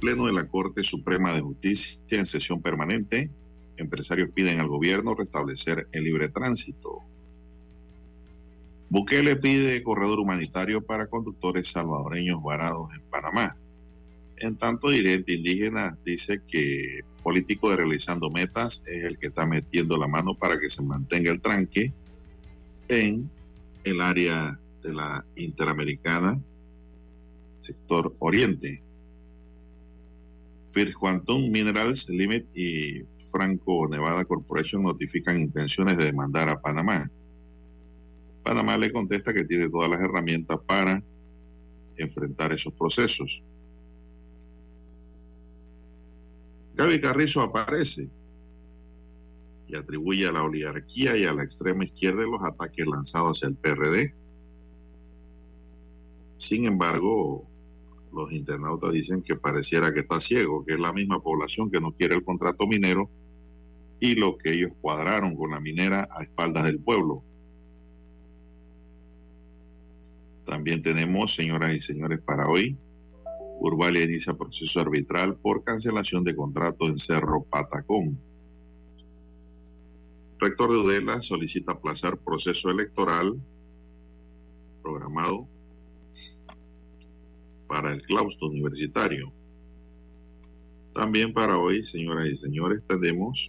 Pleno de la Corte Suprema de Justicia en sesión permanente. Empresarios piden al gobierno restablecer el libre tránsito. Bukele pide corredor humanitario para conductores salvadoreños varados en Panamá. En tanto, dirigente indígena dice que político de realizando metas es el que está metiendo la mano para que se mantenga el tranque en el área de la Interamericana, sector oriente. First Quantum Minerals Limit y Franco Nevada Corporation notifican intenciones de demandar a Panamá. Panamá le contesta que tiene todas las herramientas para enfrentar esos procesos. Gaby Carrizo aparece y atribuye a la oligarquía y a la extrema izquierda los ataques lanzados hacia el PRD. Sin embargo, los internautas dicen que pareciera que está ciego, que es la misma población que no quiere el contrato minero y lo que ellos cuadraron con la minera a espaldas del pueblo. También tenemos, señoras y señores, para hoy, Urbalia inicia proceso arbitral por cancelación de contrato en Cerro Patacón. Rector de Udela solicita aplazar proceso electoral programado para el claustro universitario. También para hoy, señoras y señores, tenemos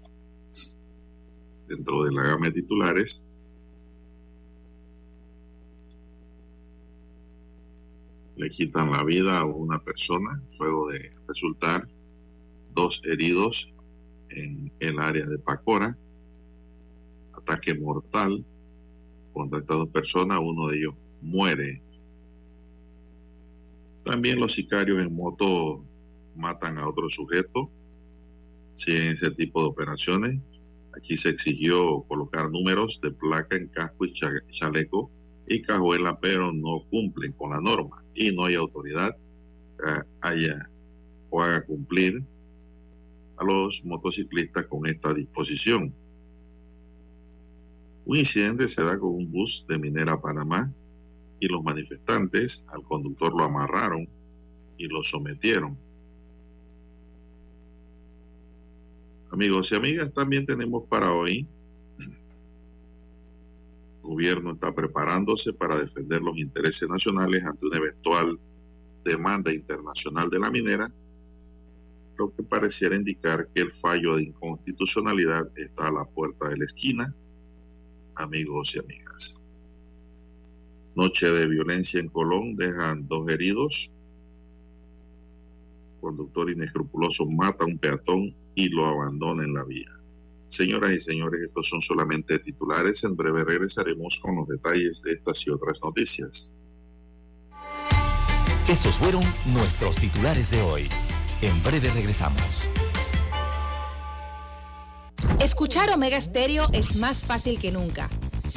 dentro de la gama de titulares le quitan la vida a una persona luego de resultar dos heridos en el área de Pacora. Ataque mortal contra estas dos personas, uno de ellos muere. También los sicarios en moto matan a otro sujeto. Sí, en ese tipo de operaciones. Aquí se exigió colocar números de placa en casco y chaleco y cajuela, pero no cumplen con la norma y no hay autoridad que haya o haga cumplir a los motociclistas con esta disposición. Un incidente se da con un bus de Minera Panamá y los manifestantes al conductor lo amarraron y lo sometieron. Amigos y amigas, también tenemos para hoy el gobierno está preparándose para defender los intereses nacionales ante una eventual demanda internacional de la minera, lo que pareciera indicar que el fallo de inconstitucionalidad está a la puerta de la esquina, amigos y amigas. Noche de violencia en Colón dejan dos heridos. Conductor inescrupuloso mata a un peatón y lo abandona en la vía. Señoras y señores, estos son solamente titulares. En breve regresaremos con los detalles de estas y otras noticias. Estos fueron nuestros titulares de hoy. En breve regresamos. Escuchar Omega Stereo es más fácil que nunca.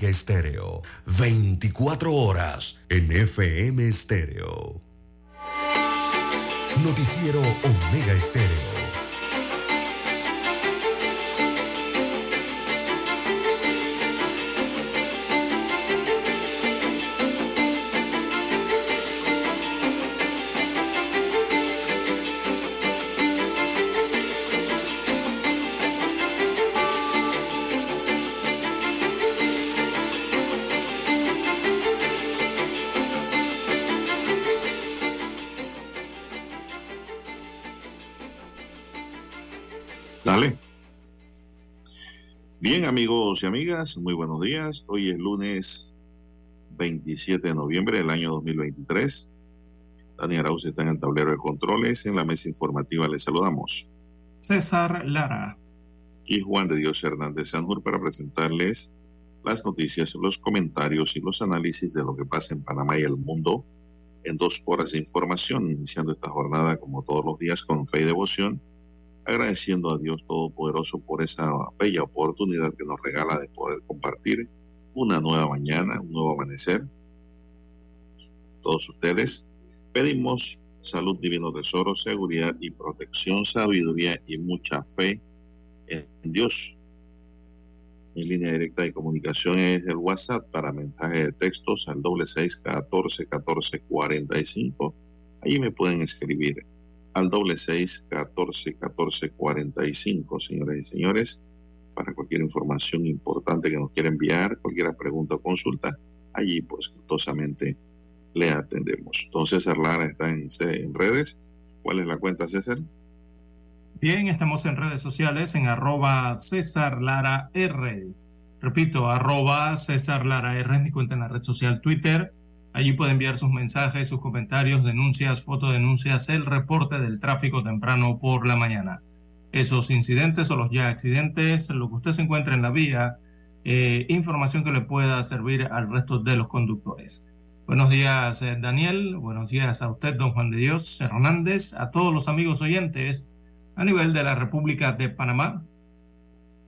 Omega Estéreo. 24 horas en FM Estéreo. Noticiero Omega Estéreo. Amigos y amigas, muy buenos días. Hoy es lunes 27 de noviembre del año 2023. Daniel Arauz está en el tablero de controles. En la mesa informativa le saludamos. César Lara. Y Juan de Dios Hernández Sanjur para presentarles las noticias, los comentarios y los análisis de lo que pasa en Panamá y el mundo en dos horas de información, iniciando esta jornada como todos los días con fe y devoción agradeciendo a Dios Todopoderoso por esa bella oportunidad que nos regala de poder compartir una nueva mañana, un nuevo amanecer. Todos ustedes pedimos salud, divino tesoro, seguridad y protección, sabiduría y mucha fe en Dios. Mi línea directa de comunicación es el WhatsApp para mensajes de textos al doble seis catorce catorce cuarenta y cinco. Allí me pueden escribir al doble seis catorce catorce cuarenta y cinco, señores y señores, para cualquier información importante que nos quiera enviar, cualquier pregunta o consulta, allí pues gustosamente le atendemos. Entonces, Lara está en, en redes. ¿Cuál es la cuenta, César? Bien, estamos en redes sociales en arroba César Lara R. Repito, arroba César Lara R es mi cuenta en la red social Twitter Allí puede enviar sus mensajes, sus comentarios, denuncias, fotodenuncias, el reporte del tráfico temprano por la mañana. Esos incidentes o los ya accidentes, lo que usted se encuentra en la vía, eh, información que le pueda servir al resto de los conductores. Buenos días, eh, Daniel. Buenos días a usted, don Juan de Dios Hernández, a todos los amigos oyentes a nivel de la República de Panamá,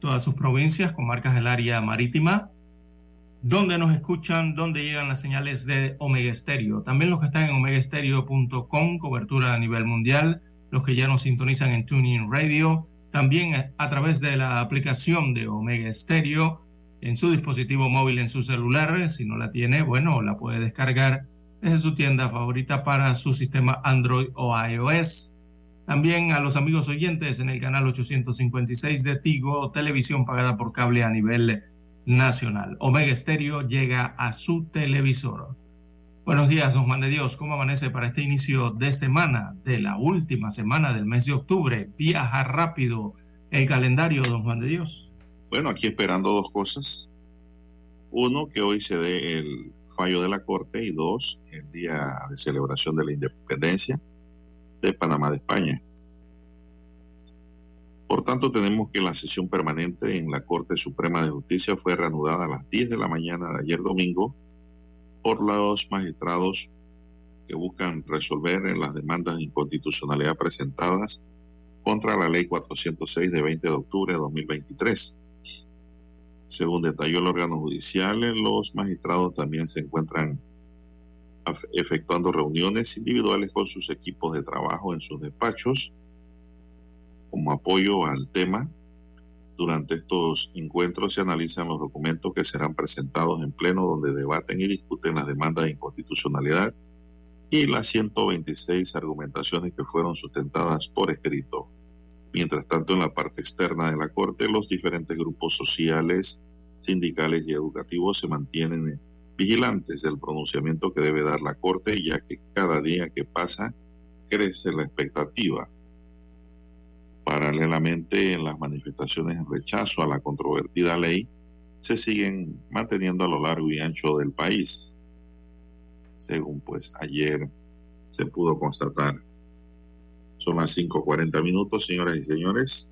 todas sus provincias, comarcas del área marítima dónde nos escuchan, dónde llegan las señales de Omega Estéreo. También los que están en omegaestereo.com, cobertura a nivel mundial, los que ya nos sintonizan en Tuning Radio, también a través de la aplicación de Omega Estéreo en su dispositivo móvil, en su celular. Si no la tiene, bueno, la puede descargar desde su tienda favorita para su sistema Android o iOS. También a los amigos oyentes en el canal 856 de Tigo, televisión pagada por cable a nivel nacional. Omega Estéreo llega a su televisor. Buenos días, don Juan de Dios. ¿Cómo amanece para este inicio de semana, de la última semana del mes de octubre? Viaja rápido el calendario, don Juan de Dios. Bueno, aquí esperando dos cosas. Uno, que hoy se dé el fallo de la Corte y dos, el día de celebración de la independencia de Panamá de España. Por tanto, tenemos que la sesión permanente en la Corte Suprema de Justicia fue reanudada a las 10 de la mañana de ayer domingo por los magistrados que buscan resolver las demandas de inconstitucionalidad presentadas contra la Ley 406 de 20 de octubre de 2023. Según detalló el órgano judicial, los magistrados también se encuentran efectuando reuniones individuales con sus equipos de trabajo en sus despachos como apoyo al tema. Durante estos encuentros se analizan los documentos que serán presentados en pleno donde debaten y discuten las demandas de inconstitucionalidad y las 126 argumentaciones que fueron sustentadas por escrito. Mientras tanto, en la parte externa de la Corte, los diferentes grupos sociales, sindicales y educativos se mantienen vigilantes del pronunciamiento que debe dar la Corte, ya que cada día que pasa crece la expectativa Paralelamente, en las manifestaciones en rechazo a la controvertida ley se siguen manteniendo a lo largo y ancho del país, según pues ayer se pudo constatar. Son las 5.40 minutos, señoras y señores.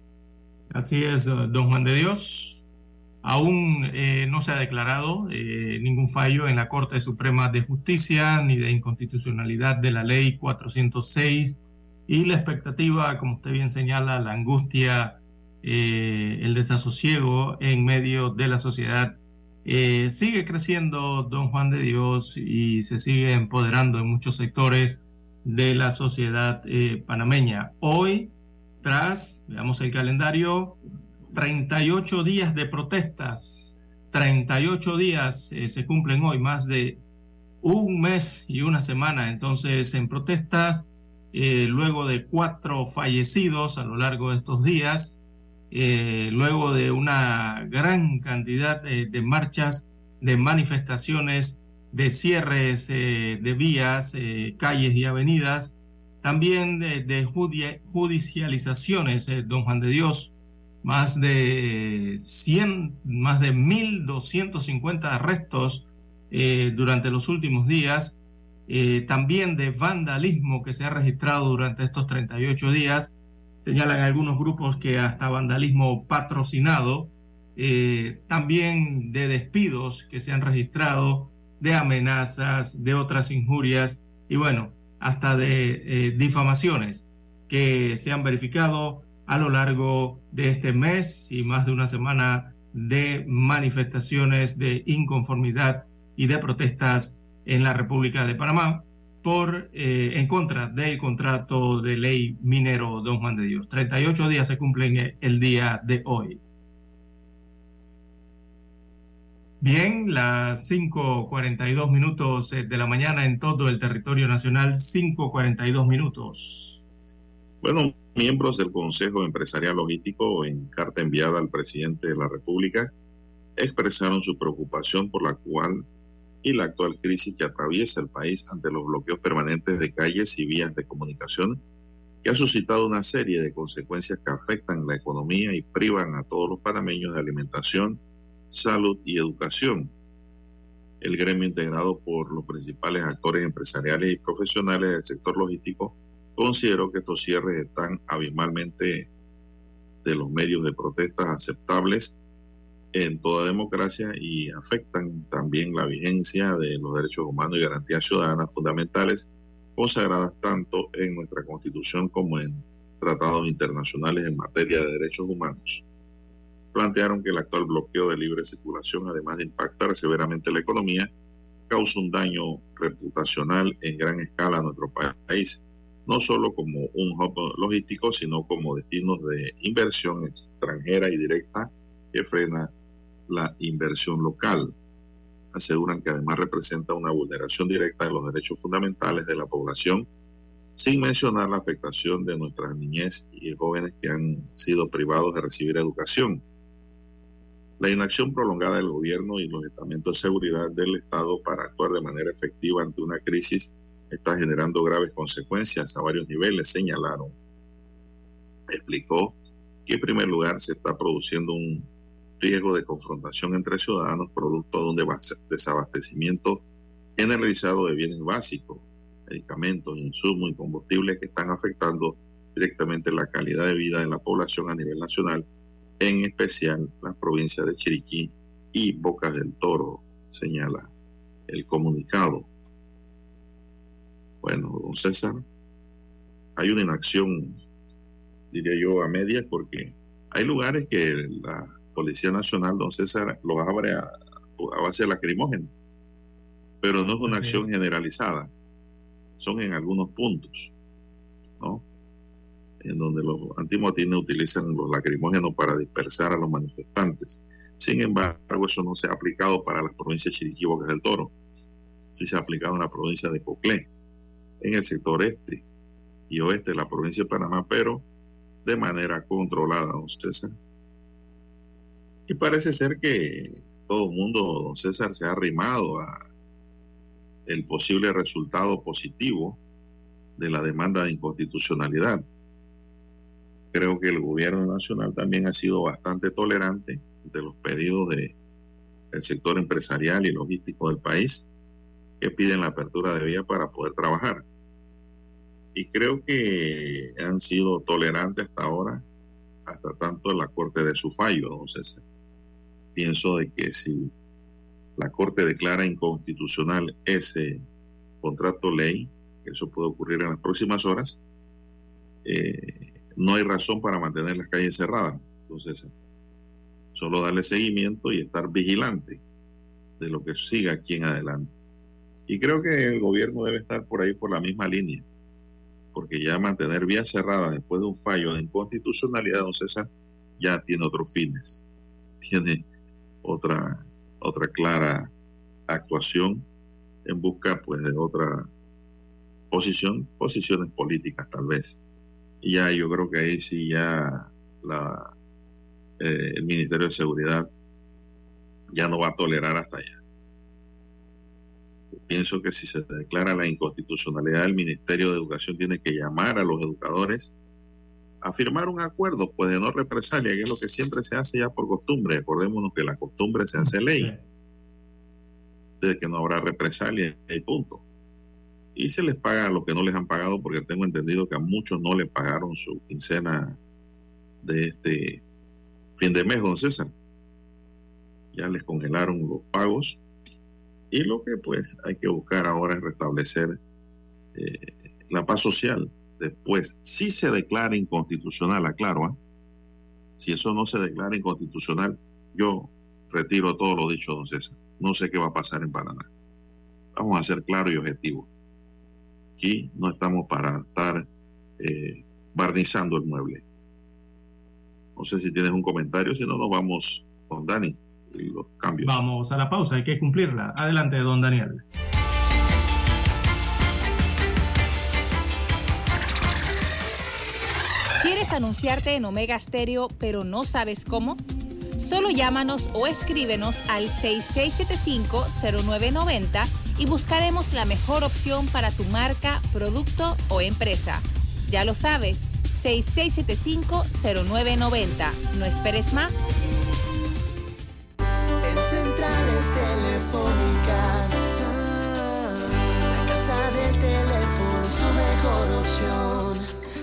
Así es, don Juan de Dios. Aún eh, no se ha declarado eh, ningún fallo en la Corte Suprema de Justicia ni de inconstitucionalidad de la ley 406 y la expectativa, como usted bien señala, la angustia, eh, el desasosiego en medio de la sociedad eh, sigue creciendo Don Juan de Dios y se sigue empoderando en muchos sectores de la sociedad eh, panameña. Hoy, tras, veamos el calendario, 38 días de protestas, 38 días se cumplen hoy, más de un mes y una semana entonces en protestas, luego de cuatro fallecidos a lo largo de estos días, eh, luego de una gran cantidad de, marchas, de manifestaciones, de cierres eh, de vías, eh, calles y avenidas, también de, judicializaciones, don Juan de Dios, más de 100, más de 1.250 arrestos durante los últimos días, también de vandalismo que se ha registrado durante estos 38 días, señalan algunos grupos que hasta vandalismo patrocinado, eh, también de despidos que se han registrado, de amenazas, de otras injurias y bueno, hasta de eh, difamaciones que se han verificado a lo largo de este mes y más de una semana de manifestaciones de inconformidad y de protestas en la República de Panamá por eh, en contra del contrato de ley minero Don Juan de Dios. 38 días se cumplen el día de hoy. Bien, las 5.42 minutos eh, de la mañana en todo el territorio nacional, 5.42 minutos. Bueno, miembros del Consejo Empresarial Logístico, en carta enviada al presidente de la República, expresaron su preocupación por la cual y la actual crisis que atraviesa el país ante los bloqueos permanentes de calles y vías de comunicación, que ha suscitado una serie de consecuencias que afectan la economía y privan a todos los panameños de alimentación, salud y educación. El gremio integrado por los principales actores empresariales y profesionales del sector logístico consideró que estos cierres están abismalmente de los medios de protestas aceptables en toda democracia y afectan también la vigencia de los derechos humanos y garantías ciudadanas fundamentales consagradas tanto en nuestra Constitución como en tratados internacionales en materia de derechos humanos. Plantearon que el actual bloqueo de libre circulación, además de impactar severamente la economía, causa un daño reputacional en gran escala a nuestro país, no solo como un hub logístico, sino como destinos de inversión extranjera y directa que frena la inversión local. Aseguran que además representa una vulneración directa de los derechos fundamentales de la población, sin mencionar la afectación de nuestras niñez y jóvenes que han sido privados de recibir educación. La inacción prolongada del gobierno y los estamentos de seguridad del Estado para actuar de manera efectiva ante una crisis está generando graves consecuencias a varios niveles, señalaron. Explicó que en primer lugar se está produciendo un riesgo de confrontación entre ciudadanos producto de un desabastecimiento generalizado de bienes básicos, medicamentos, insumos y combustibles que están afectando directamente la calidad de vida de la población a nivel nacional, en especial las provincias de Chiriquí y Bocas del Toro, señala el comunicado. Bueno, don César, hay una inacción, diría yo, a medias, porque hay lugares que la Policía Nacional, don César, los abre a, base de lacrimógeno. Pero no es una acción generalizada, son en algunos puntos, ¿no? En donde los antimotines utilizan los lacrimógenos para dispersar a los manifestantes. Sin embargo, eso no se ha aplicado para las provincias de Chiriquí del Toro. Sí se ha aplicado en la provincia de Coclé, en el sector este y oeste de la provincia de Panamá, pero de manera controlada, don César. Y parece ser que todo el mundo, don César, se ha arrimado a el posible resultado positivo de la demanda de inconstitucionalidad. Creo que el gobierno nacional también ha sido bastante tolerante de los pedidos de, del sector empresarial y logístico del país que piden la apertura de vía para poder trabajar. Y creo que han sido tolerantes hasta ahora, hasta tanto en la corte de su fallo, don César pienso de que si la Corte declara inconstitucional ese contrato ley, eso puede ocurrir en las próximas horas, eh, no hay razón para mantener las calles cerradas. Entonces, solo darle seguimiento y estar vigilante de lo que siga aquí en adelante. Y creo que el gobierno debe estar por ahí por la misma línea, porque ya mantener vía cerrada después de un fallo de inconstitucionalidad, don César, ya tiene otros fines, tiene otra, otra clara actuación en busca pues de otra posición, posiciones políticas tal vez. Y ya yo creo que ahí sí ya la, eh, el Ministerio de Seguridad ya no va a tolerar hasta allá. pienso que si se declara la inconstitucionalidad, el Ministerio de Educación tiene que llamar a los educadores a firmar un acuerdo pues de no represalia, que es lo que siempre se hace ya por costumbre. Acordémonos que la costumbre se hace ley, de que no habrá represalia y punto. Y se les paga lo que no les han pagado, porque tengo entendido que a muchos no les pagaron su quincena de este fin de mes, don César. Ya les congelaron los pagos y lo que pues hay que buscar ahora es restablecer eh, la paz social después. Si se declara inconstitucional, aclaro, ¿ah? si eso no se declara inconstitucional, yo retiro todo lo dicho, don César. No sé qué va a pasar en Panamá. Vamos a ser claros y objetivos. Aquí no estamos para estar eh, barnizando el mueble. No sé si tienes un comentario, si no, nos vamos con Dani y los cambios. Vamos a la pausa, hay que cumplirla. Adelante, don Daniel. ¿Quieres anunciarte en Omega Stereo, pero no sabes cómo? Solo llámanos o escríbenos al 6675-0990 y buscaremos la mejor opción para tu marca, producto o empresa. Ya lo sabes 6675-0990. No esperes más. En centrales telefónicas, la casa del teléfono es tu mejor opción.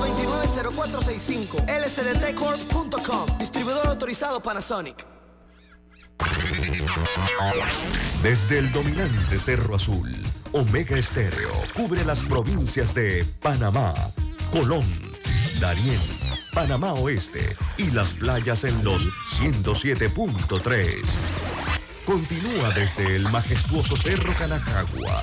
290465 lsdtcorp.com Distribuidor autorizado Panasonic Desde el dominante Cerro Azul Omega Estéreo cubre las provincias de Panamá, Colón, Darién, Panamá Oeste y las playas en los 107.3. Continúa desde el majestuoso Cerro Canacagua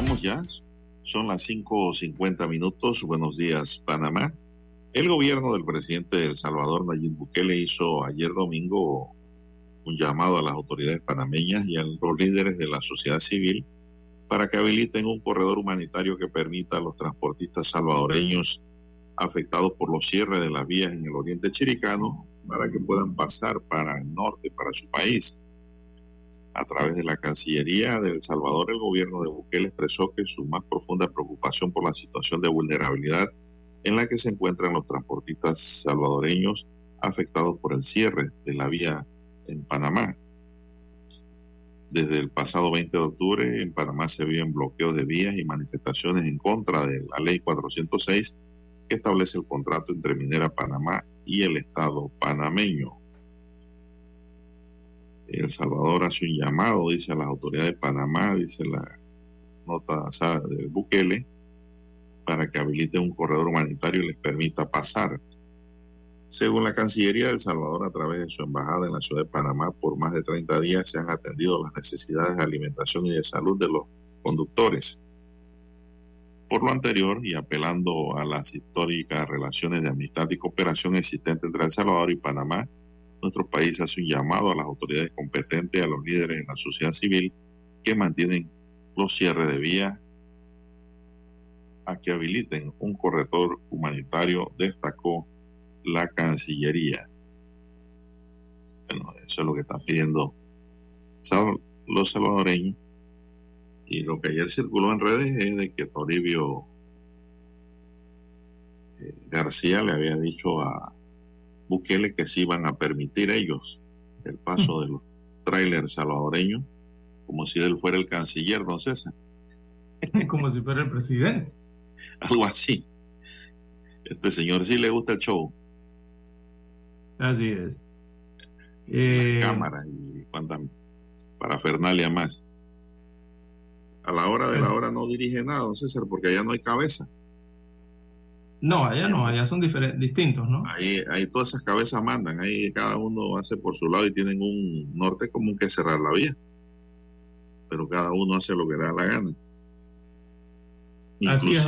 Avanzamos ya. Son las 5.50 minutos. Buenos días, Panamá. El gobierno del presidente de El Salvador, Nayib Bukele, hizo ayer domingo un llamado a las autoridades panameñas y a los líderes de la sociedad civil para que habiliten un corredor humanitario que permita a los transportistas salvadoreños afectados por los cierres de las vías en el oriente chiricano para que puedan pasar para el norte, para su país. A través de la Cancillería de El Salvador, el gobierno de Bukele expresó que su más profunda preocupación por la situación de vulnerabilidad en la que se encuentran los transportistas salvadoreños afectados por el cierre de la vía en Panamá. Desde el pasado 20 de octubre, en Panamá se viven bloqueos de vías y manifestaciones en contra de la ley 406 que establece el contrato entre Minera Panamá y el Estado panameño. El Salvador hace un llamado, dice a las autoridades de Panamá, dice la nota de Bukele, para que habilite un corredor humanitario y les permita pasar. Según la Cancillería de El Salvador, a través de su embajada en la ciudad de Panamá, por más de 30 días se han atendido las necesidades de alimentación y de salud de los conductores. Por lo anterior, y apelando a las históricas relaciones de amistad y cooperación existentes entre El Salvador y Panamá, nuestro país hace un llamado a las autoridades competentes a los líderes de la sociedad civil que mantienen los cierres de vías a que habiliten un corredor humanitario, destacó la Cancillería. Bueno, eso es lo que están pidiendo los salvadoreños. Y lo que ayer circuló en redes es de que Toribio eh, García le había dicho a Bukele que sí iban a permitir ellos el paso de los trailers salvadoreños, como si él fuera el canciller, don César. como si fuera el presidente. Algo así. Este señor sí le gusta el show. Así es. Eh... Cámara y cuánta parafernalia más. A la hora de la hora no dirige nada, don César, porque allá no hay cabeza. No, allá no, allá son distintos, ¿no? Ahí, ahí todas esas cabezas mandan, ahí cada uno hace por su lado y tienen un norte común que cerrar la vía. Pero cada uno hace lo que le da la gana. Así es,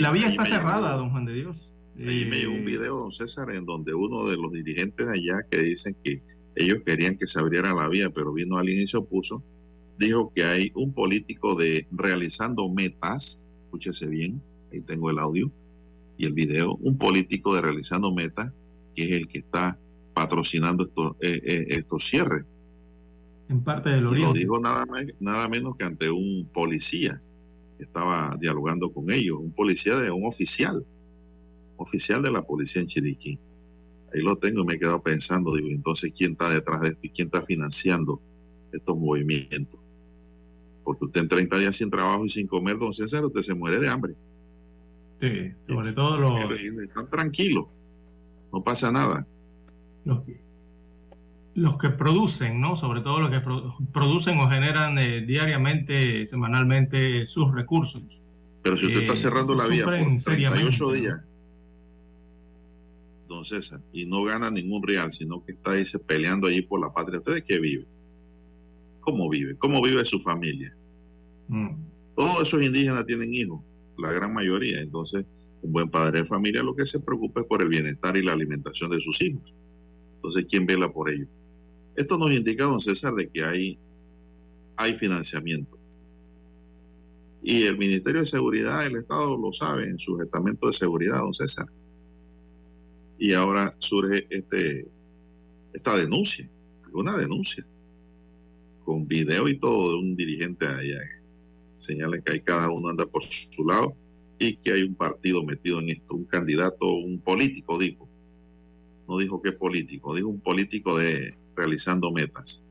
La vía está cerrada, don Juan de Dios. Ahí me llegó un eh, video, don César, en donde uno de los dirigentes de allá que dicen que ellos querían que se abriera la vía, pero vino alguien y se opuso, dijo que hay un político de realizando metas, escúchese bien, ahí tengo el audio y el video, un político de realizando metas, que es el que está patrocinando estos, eh, eh, estos cierres. En parte del oriente. Lo dijo nada, nada menos que ante un policía que estaba dialogando con ellos, un policía de un oficial oficial de la policía en Chiriquí. Ahí lo tengo y me he quedado pensando, digo, entonces, ¿quién está detrás de esto y quién está financiando estos movimientos? Porque usted en 30 días sin trabajo y sin comer, don César, usted se muere de hambre. Sí, sobre todo los... Están tranquilos, no pasa nada. Los que, los que producen, ¿no? Sobre todo los que producen o generan eh, diariamente, semanalmente sus recursos. Pero si usted está eh, cerrando la vía por 38 días don César, y no gana ningún real, sino que está dice, peleando allí por la patria. ¿Usted de qué vive? ¿Cómo vive? ¿Cómo vive su familia? Mm. Todos esos indígenas tienen hijos, la gran mayoría. Entonces, un buen padre de familia lo que se preocupa es por el bienestar y la alimentación de sus hijos. Entonces, ¿quién vela por ello? Esto nos indica, don César, de que hay, hay financiamiento. Y el Ministerio de Seguridad del Estado lo sabe en su estamento de seguridad, don César y ahora surge este, esta denuncia, una denuncia, con video y todo de un dirigente allá. Señala que hay cada uno anda por su lado y que hay un partido metido en esto, un candidato, un político, dijo. No dijo qué político, dijo un político de realizando metas.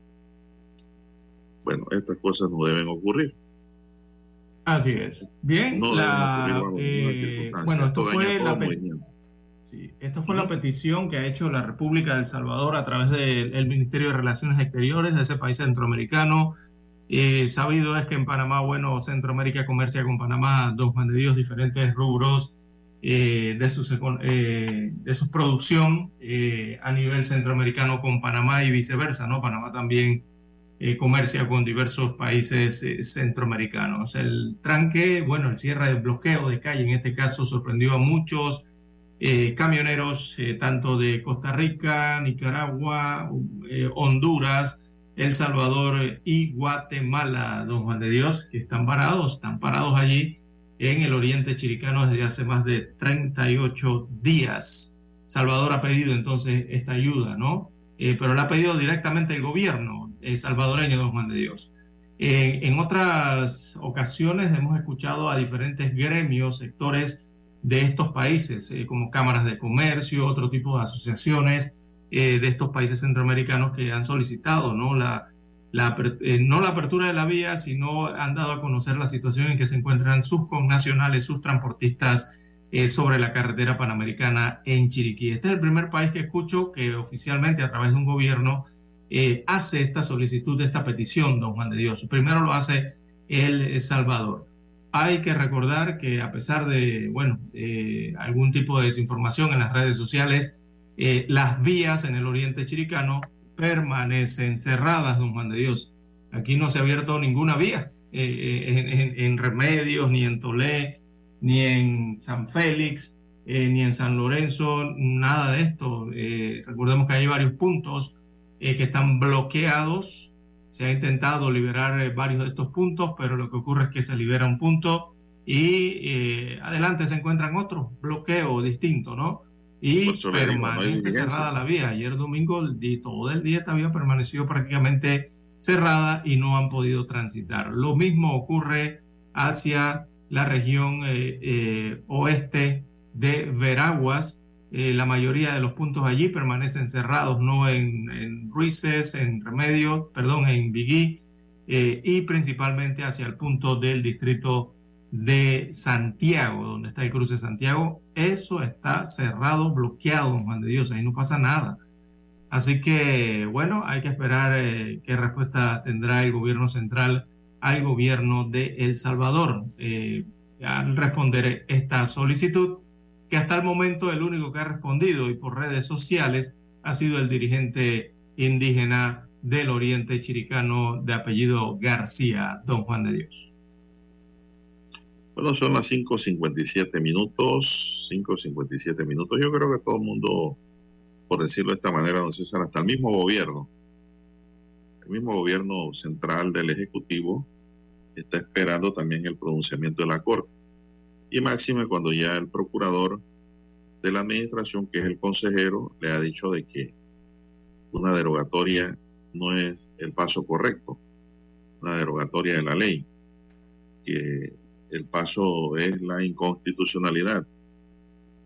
Bueno, estas cosas no deben ocurrir. Así es. Bien, eh, bueno, esto fue la, Sí, esta fue la petición que ha hecho la República del Salvador a través del Ministerio de Relaciones Exteriores de ese país centroamericano. Eh, sabido es que en Panamá, bueno, Centroamérica comercia con Panamá, dos bandidos diferentes rubros eh, de, su, eh, de su producción a nivel centroamericano con Panamá y viceversa, ¿no? Panamá también comercia con diversos países centroamericanos. El tranque, bueno, el cierre del bloqueo de calle en este caso sorprendió a muchos camioneros tanto de Costa Rica, Nicaragua, Honduras, El Salvador y Guatemala, don Juan de Dios, que están parados, están parados allí en el oriente chiricano desde hace más de 38 días. Salvador ha pedido entonces esta ayuda, ¿no? pero la ha pedido directamente el gobierno salvadoreño, don Juan de Dios. en otras ocasiones hemos escuchado a diferentes gremios, sectores, de estos países, eh, como cámaras de comercio, otro tipo de asociaciones eh, de estos países centroamericanos que han solicitado ¿no? La, eh, no la apertura de la vía, sino han dado a conocer la situación en que se encuentran sus connacionales, sus transportistas sobre la carretera panamericana en Chiriquí. Este es el primer país que escucho que oficialmente a través de un gobierno hace esta solicitud, esta petición, don Juan de Dios. Primero lo hace El Salvador. hay que recordar que a pesar de, bueno, eh, algún tipo de desinformación en las redes sociales, eh, las vías en el oriente chiricano permanecen cerradas, don Juan de Dios. Aquí no se ha abierto ninguna vía en, en, Remedios, ni en Tolé, ni en San Félix, ni en San Lorenzo, nada de esto. recordemos que hay varios puntos que están bloqueados se ha intentado liberar eh, varios de estos puntos, pero lo que ocurre es que se libera un punto y eh, adelante se encuentran otros, bloqueo distinto, ¿no? Y permanece cerrada la vía. Ayer domingo todo el día esta vía permaneció prácticamente cerrada y no han podido transitar. Lo mismo ocurre hacia la región eh, oeste de Veraguas, eh, la mayoría de los puntos allí permanecen cerrados, no en, en Ruices, en Remedio, perdón, en Bigui, eh, y principalmente hacia el punto del distrito de Santiago, donde está el cruce de Santiago. Eso está cerrado, bloqueado, Juan de Dios, ahí no pasa nada. Así que, bueno, hay que esperar eh, qué respuesta tendrá el gobierno central al gobierno de El Salvador al responder esta solicitud que hasta el momento el único que ha respondido y por redes sociales ha sido el dirigente indígena del Oriente Chiricano de apellido García, don Juan de Dios. Bueno, son las 5.57 minutos, 5.57 minutos. Yo creo que todo el mundo, por decirlo de esta manera, don César, hasta el mismo gobierno, el mismo gobierno central del Ejecutivo está esperando también el pronunciamiento de la Corte y máxime cuando ya el procurador de la administración, que es el consejero, le ha dicho de que una derogatoria no es el paso correcto, una derogatoria de la ley, que el paso es la inconstitucionalidad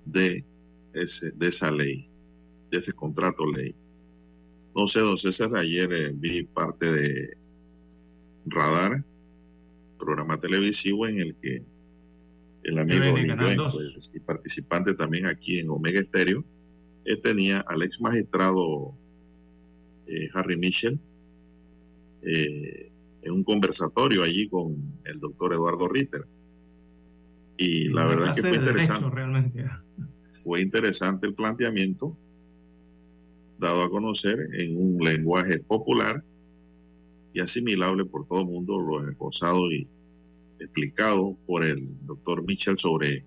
de, ese, de esa ley, de ese contrato ley. No sé, don César, ayer eh, vi parte de Radar, programa televisivo en el que el amigo pues, y participante también aquí en Omega Estéreo, él tenía al ex magistrado eh, Harry Michel eh, en un conversatorio allí con el doctor Eduardo Ritter. Y la verdad que fue interesante. realmente. Fue interesante el planteamiento dado a conocer en un lenguaje popular y asimilable por todo el mundo, lo esposado y explicado por el doctor Mitchell sobre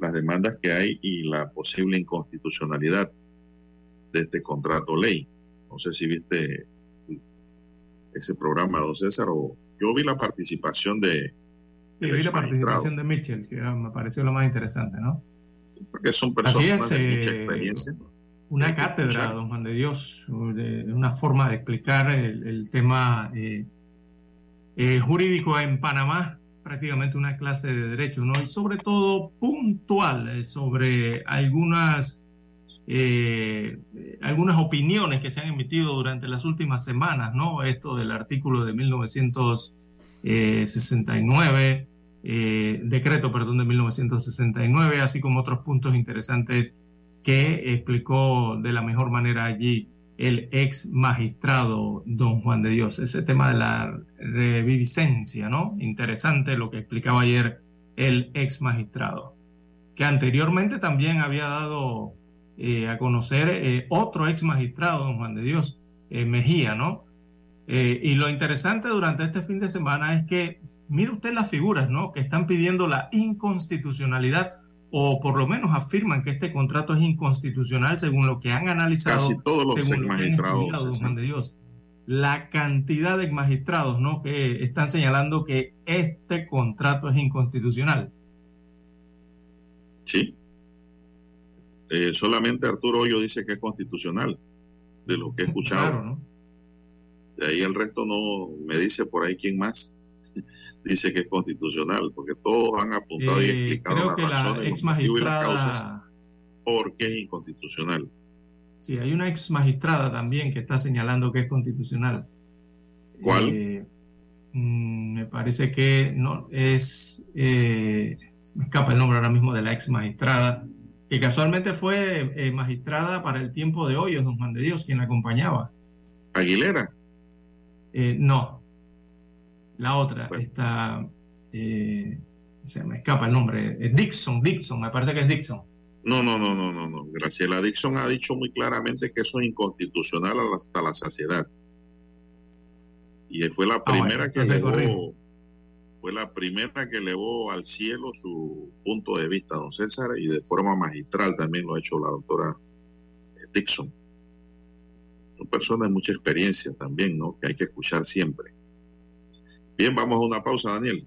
las demandas que hay y la posible inconstitucionalidad de este contrato ley. No sé si viste ese programa, don César, o yo vi la participación de... Vi la participación de Mitchell, que me pareció lo más interesante, ¿no? Porque son personas de mucha eh, experiencia. Una cátedra, don Juan de Dios, de, una forma de explicar el, tema eh, eh, jurídico en Panamá prácticamente una clase de derecho, ¿no? Y sobre todo puntual eh, sobre algunas, algunas opiniones que se han emitido durante las últimas semanas, ¿no? Esto del artículo de 1969, eh, decreto, perdón, de 1969, así como otros puntos interesantes que explicó de la mejor manera allí el ex magistrado don Juan de Dios. Ese tema de la reviviscencia, ¿no? Interesante lo que explicaba ayer el ex magistrado, que anteriormente también había dado eh, a conocer eh, otro ex magistrado, don Juan de Dios, eh, Mejía, ¿no? Y lo interesante durante este fin de semana es que, mire usted las figuras, ¿no? Que están pidiendo la inconstitucionalidad o por lo menos afirman que este contrato es inconstitucional según lo que han analizado. Casi todos los magistrados. de Dios. La cantidad de magistrados ¿no? que están señalando que este contrato es inconstitucional. Sí. Eh, solamente Arturo Hoyo dice que es constitucional, de lo que he escuchado. Claro, ¿no? De ahí el resto no me dice por ahí quién más dice que es constitucional, porque todos han apuntado y eh, explicado las razones, y las causas por qué es inconstitucional. Sí, hay una ex magistrada también que está señalando que es constitucional. ¿Cuál? Eh, mm, me parece que no es, eh, me escapa el nombre ahora mismo de la ex magistrada, que casualmente fue magistrada para el tiempo de Hoyos, don Juan de Dios, quien la acompañaba. Aguilera. No, la otra, está... Eh, se me escapa el nombre, Dixon, Dixon, me parece que es Dixon. No, no, no, no, no, no. Graciela Dixon ha dicho muy claramente que eso es inconstitucional hasta la saciedad. Y fue la primera ah, que elevó, fue la primera que elevó al cielo su punto de vista, don César, y de forma magistral también lo ha hecho la doctora Dixon. Son personas de mucha experiencia también, ¿no? Que hay que escuchar siempre. Bien, vamos a una pausa, Daniel.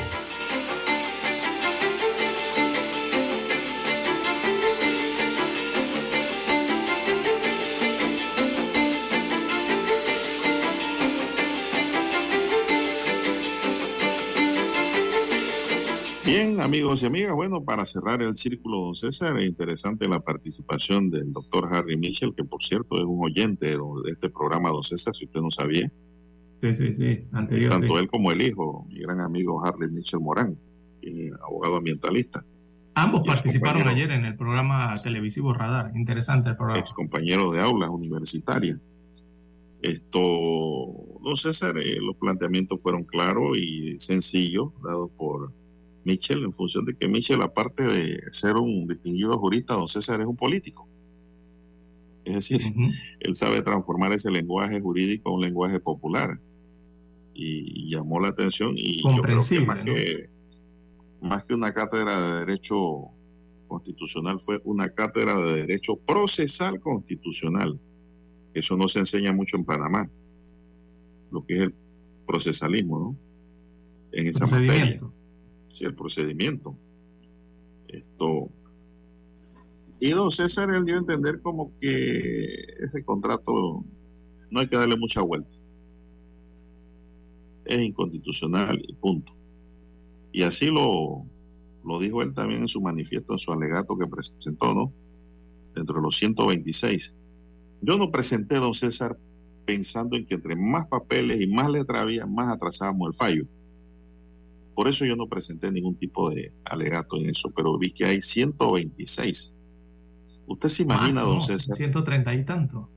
Amigos y amigas, bueno, para cerrar el círculo, don César, es interesante la participación del doctor Harry Mitchell, que por cierto es un oyente de, este programa, don César, si usted no sabía. Sí, sí, sí, anterior. Tanto él como el hijo, mi gran amigo Harry Mitchell Morán, abogado ambientalista. Ambos participaron ayer en el programa televisivo Radar, interesante el programa. Ex compañero de aulas universitarias. Esto, don César, eh, los planteamientos fueron claros y sencillos, dados por Michel, en función de que Michel, aparte de ser un distinguido jurista, don César es un político. Es decir, él sabe transformar ese lenguaje jurídico a un lenguaje popular. Y, llamó la atención y yo creo que más, que más que una cátedra de derecho constitucional fue una cátedra de derecho procesal constitucional. Eso no se enseña mucho en Panamá, lo que es el procesalismo, ¿no? En esa materia. Sí, el procedimiento. Esto. Y don César él dio a entender como que ese contrato no hay que darle mucha vuelta. Es inconstitucional y punto. Y así lo, lo dijo él también en su manifiesto, en su alegato que presentó, ¿no? Dentro de los 126. Yo no presenté, don César, pensando en que entre más papeles y más letra había, más atrasábamos el fallo. Por eso yo no presenté ningún tipo de alegato en eso, pero vi que hay 126. ¿Usted se imagina, don César? 130 y tanto.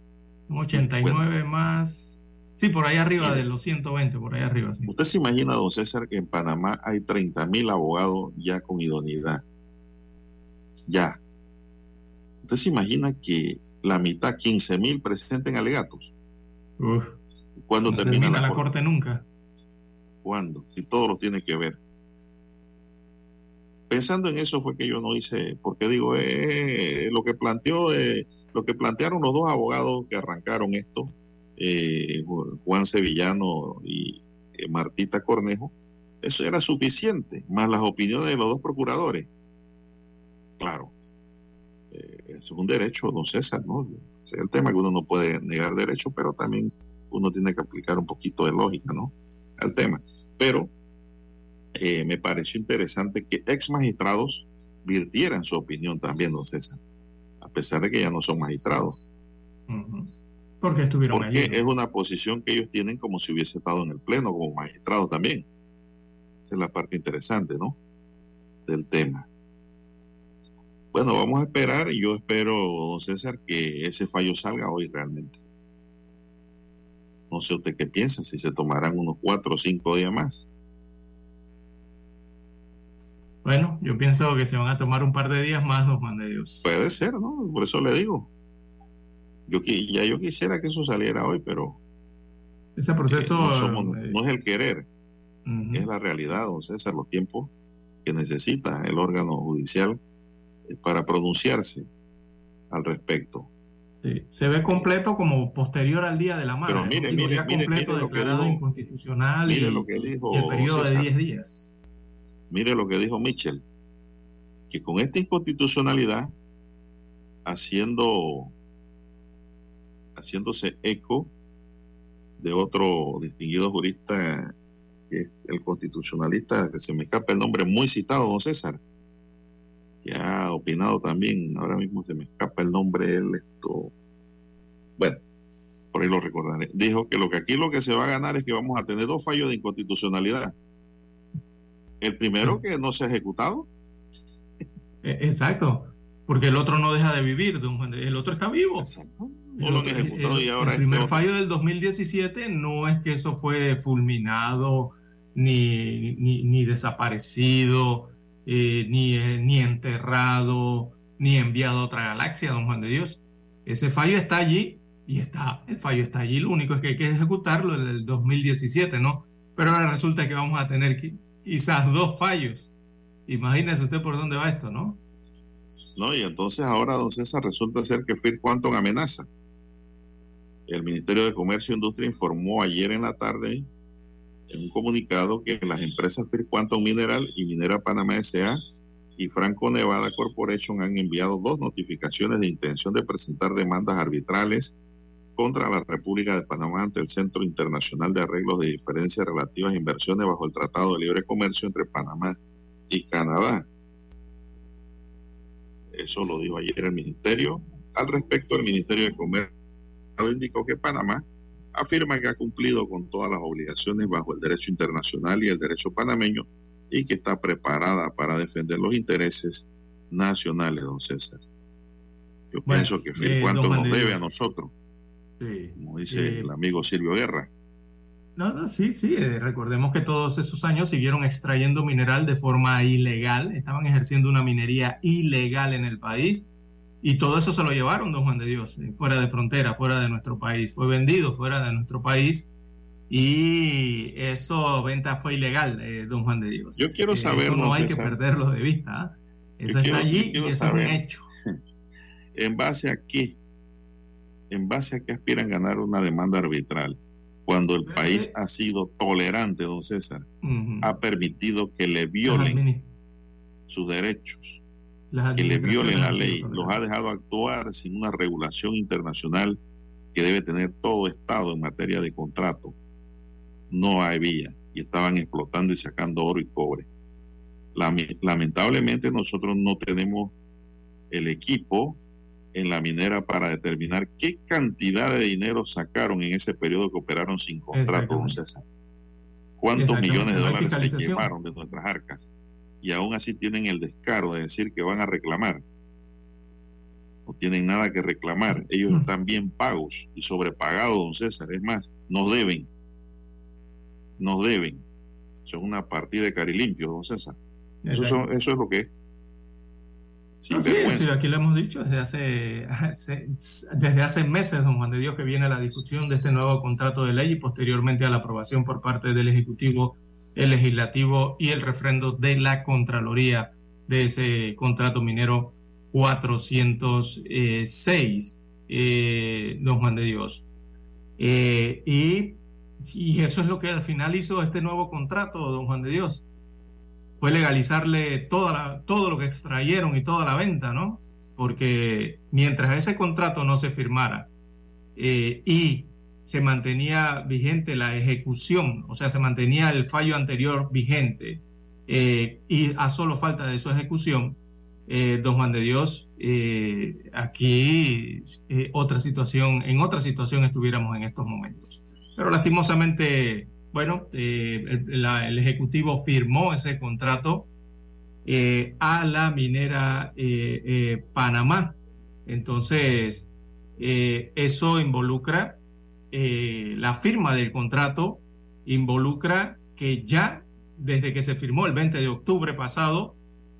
89 más. Sí, por ahí arriba de los 120, por ahí arriba. Sí. ¿Usted se imagina, don César, que en Panamá hay 30 mil abogados ya con idoneidad? Ya. ¿Usted se imagina que la mitad, 15 mil, presenten alegatos? Uf. ¿Cuándo no termina, termina la, la corte? corte nunca. ¿Cuándo? Si todo lo tiene que ver. Pensando en eso fue que yo no hice, porque digo, eh, lo que planteó, eh, lo que plantearon los dos abogados que arrancaron esto, eh, Juan Sevillano y eh, Martita Cornejo, eso era suficiente, más las opiniones de los dos procuradores. Claro, eh, es un derecho, don César, ¿no? Es el tema que uno no puede negar derecho, pero también uno tiene que aplicar un poquito de lógica, ¿no? Al tema. Pero eh, me pareció interesante que ex magistrados virtieran su opinión también, don César, a pesar de que ya no son magistrados. Porque estuvieron Porque allí. ¿no? es una posición que ellos tienen como si hubiese estado en el pleno como magistrado también. Esa es la parte interesante, ¿no? Del tema. Bueno, vamos a esperar y yo espero, don César, que ese fallo salga hoy realmente. No sé usted qué piensa, si se tomarán unos cuatro o cinco días más. Bueno, yo pienso que se van a tomar un par de días más, don Juan de Dios. Puede ser, ¿no? Por eso le digo. Yo ya yo quisiera que eso saliera hoy, pero Ese eh, proceso. no, somos- eh, no es el querer, es la realidad, don César, los tiempos que necesita el órgano judicial eh, para pronunciarse al respecto. Sí, Se ve completo como posterior al Día de la Madre. Pero ¿no? mire, Digo, mire, completo mire lo que declarado dijo- inconstitucional Mire y, lo que dijo y el periodo de César. 10 días. Mire lo que dijo Mitchell, que con esta inconstitucionalidad, haciendo, haciéndose eco de otro distinguido jurista, que es el constitucionalista, que se me escapa el nombre, muy citado, don César, que ha opinado también, ahora mismo se me escapa el nombre, él esto, bueno, por ahí lo recordaré, dijo que lo que aquí lo que se va a ganar es que vamos a tener dos fallos de inconstitucionalidad. El primero que no se ha ejecutado, Eh, Exacto, porque el otro no deja de vivir, don Juan de- el otro está vivo. no lo han El- ejecutado el- y ahora el primer este fallo del 2017 no es que eso fue fulminado, ni, ni, ni desaparecido, eh, ni, eh, ni enterrado, ni enviado a otra galaxia, don Juan de Dios. Ese fallo está allí y está, el fallo está allí. Lo único es que hay que ejecutarlo en el 2017, ¿no? Pero ahora resulta que vamos a tener qui- quizás dos fallos. Imagínese usted por dónde va esto, ¿no? ¿no? Y entonces ahora, don César, resulta ser que Phil Quantum amenaza. El Ministerio de Comercio e Industria informó ayer en la tarde en un comunicado que las empresas Phil Quantum Mineral y Minera Panamá S.A. y Franco Nevada Corporation han enviado dos notificaciones de intención de presentar demandas arbitrales contra la República de Panamá ante el Centro Internacional de Arreglos de Diferencias Relativas a Inversiones bajo el Tratado de Libre Comercio entre Panamá y Canadá. Eso lo dijo ayer el Ministerio. Al respecto, el Ministerio de Comercio indicó que Panamá afirma que ha cumplido con todas las obligaciones bajo el derecho internacional y el derecho panameño y que está preparada para defender los intereses nacionales, don César. Yo Bueno, pienso que eh, Juan nos de debe a nosotros, Sí. como dice Eh, el amigo Silvio Guerra. No, no, sí, sí. eh, recordemos que todos esos años siguieron extrayendo mineral de forma ilegal, estaban ejerciendo una minería ilegal en el país y todo eso se lo llevaron, don Juan de Dios, eh, fuera de frontera, fuera de nuestro país. Fue vendido fuera de nuestro país y eso venta fue ilegal, eh, don Juan de Dios. Yo quiero Eh, saber, eso no hay que perderlo de vista. ¿ah? Eso está allí y eso es un hecho. ¿En base a qué? ¿En base a qué aspiran a ganar una demanda arbitral? Cuando el país ha sido tolerante, don César, ha permitido que le violen sus derechos, que le violen la ley, los ha dejado actuar sin una regulación internacional que debe tener todo Estado en materia de contrato. No había y estaban explotando y sacando oro y cobre. Lamentablemente nosotros no tenemos el equipo en la minera para determinar qué cantidad de dinero sacaron en ese periodo que operaron sin contrato, don César. ¿Cuántos millones de dólares se llevaron de nuestras arcas? Y aún así tienen el descaro de decir que van a reclamar. No tienen nada que reclamar. Ellos mm. están bien pagos y sobrepagados, don César. Es más, nos deben. Nos deben. Son una partida de carilimpio, don César. Eso, eso es lo que es sí, aquí lo hemos dicho desde hace, desde hace meses, don Juan de Dios, que viene la discusión de este nuevo contrato de ley y posteriormente a la aprobación por parte del Ejecutivo, el Legislativo y el refrendo de la Contraloría de ese contrato minero 406, eh, don Juan de Dios. Eh, y, y eso es lo que al final hizo este nuevo contrato, don Juan de Dios fue legalizarle toda todo lo que extrayeron y toda la venta, ¿no? Porque mientras ese contrato no se firmara eh, y se mantenía vigente la ejecución, o sea, se mantenía el fallo anterior vigente eh, y a solo falta de su ejecución, eh, don Juan de Dios, aquí otra situación, en otra situación estuviéramos en estos momentos. Pero lastimosamente bueno, eh, el, Ejecutivo firmó ese contrato eh, a la minera eh, Panamá. Entonces, eso involucra, la firma del contrato involucra que ya desde que se firmó el 20 de octubre pasado,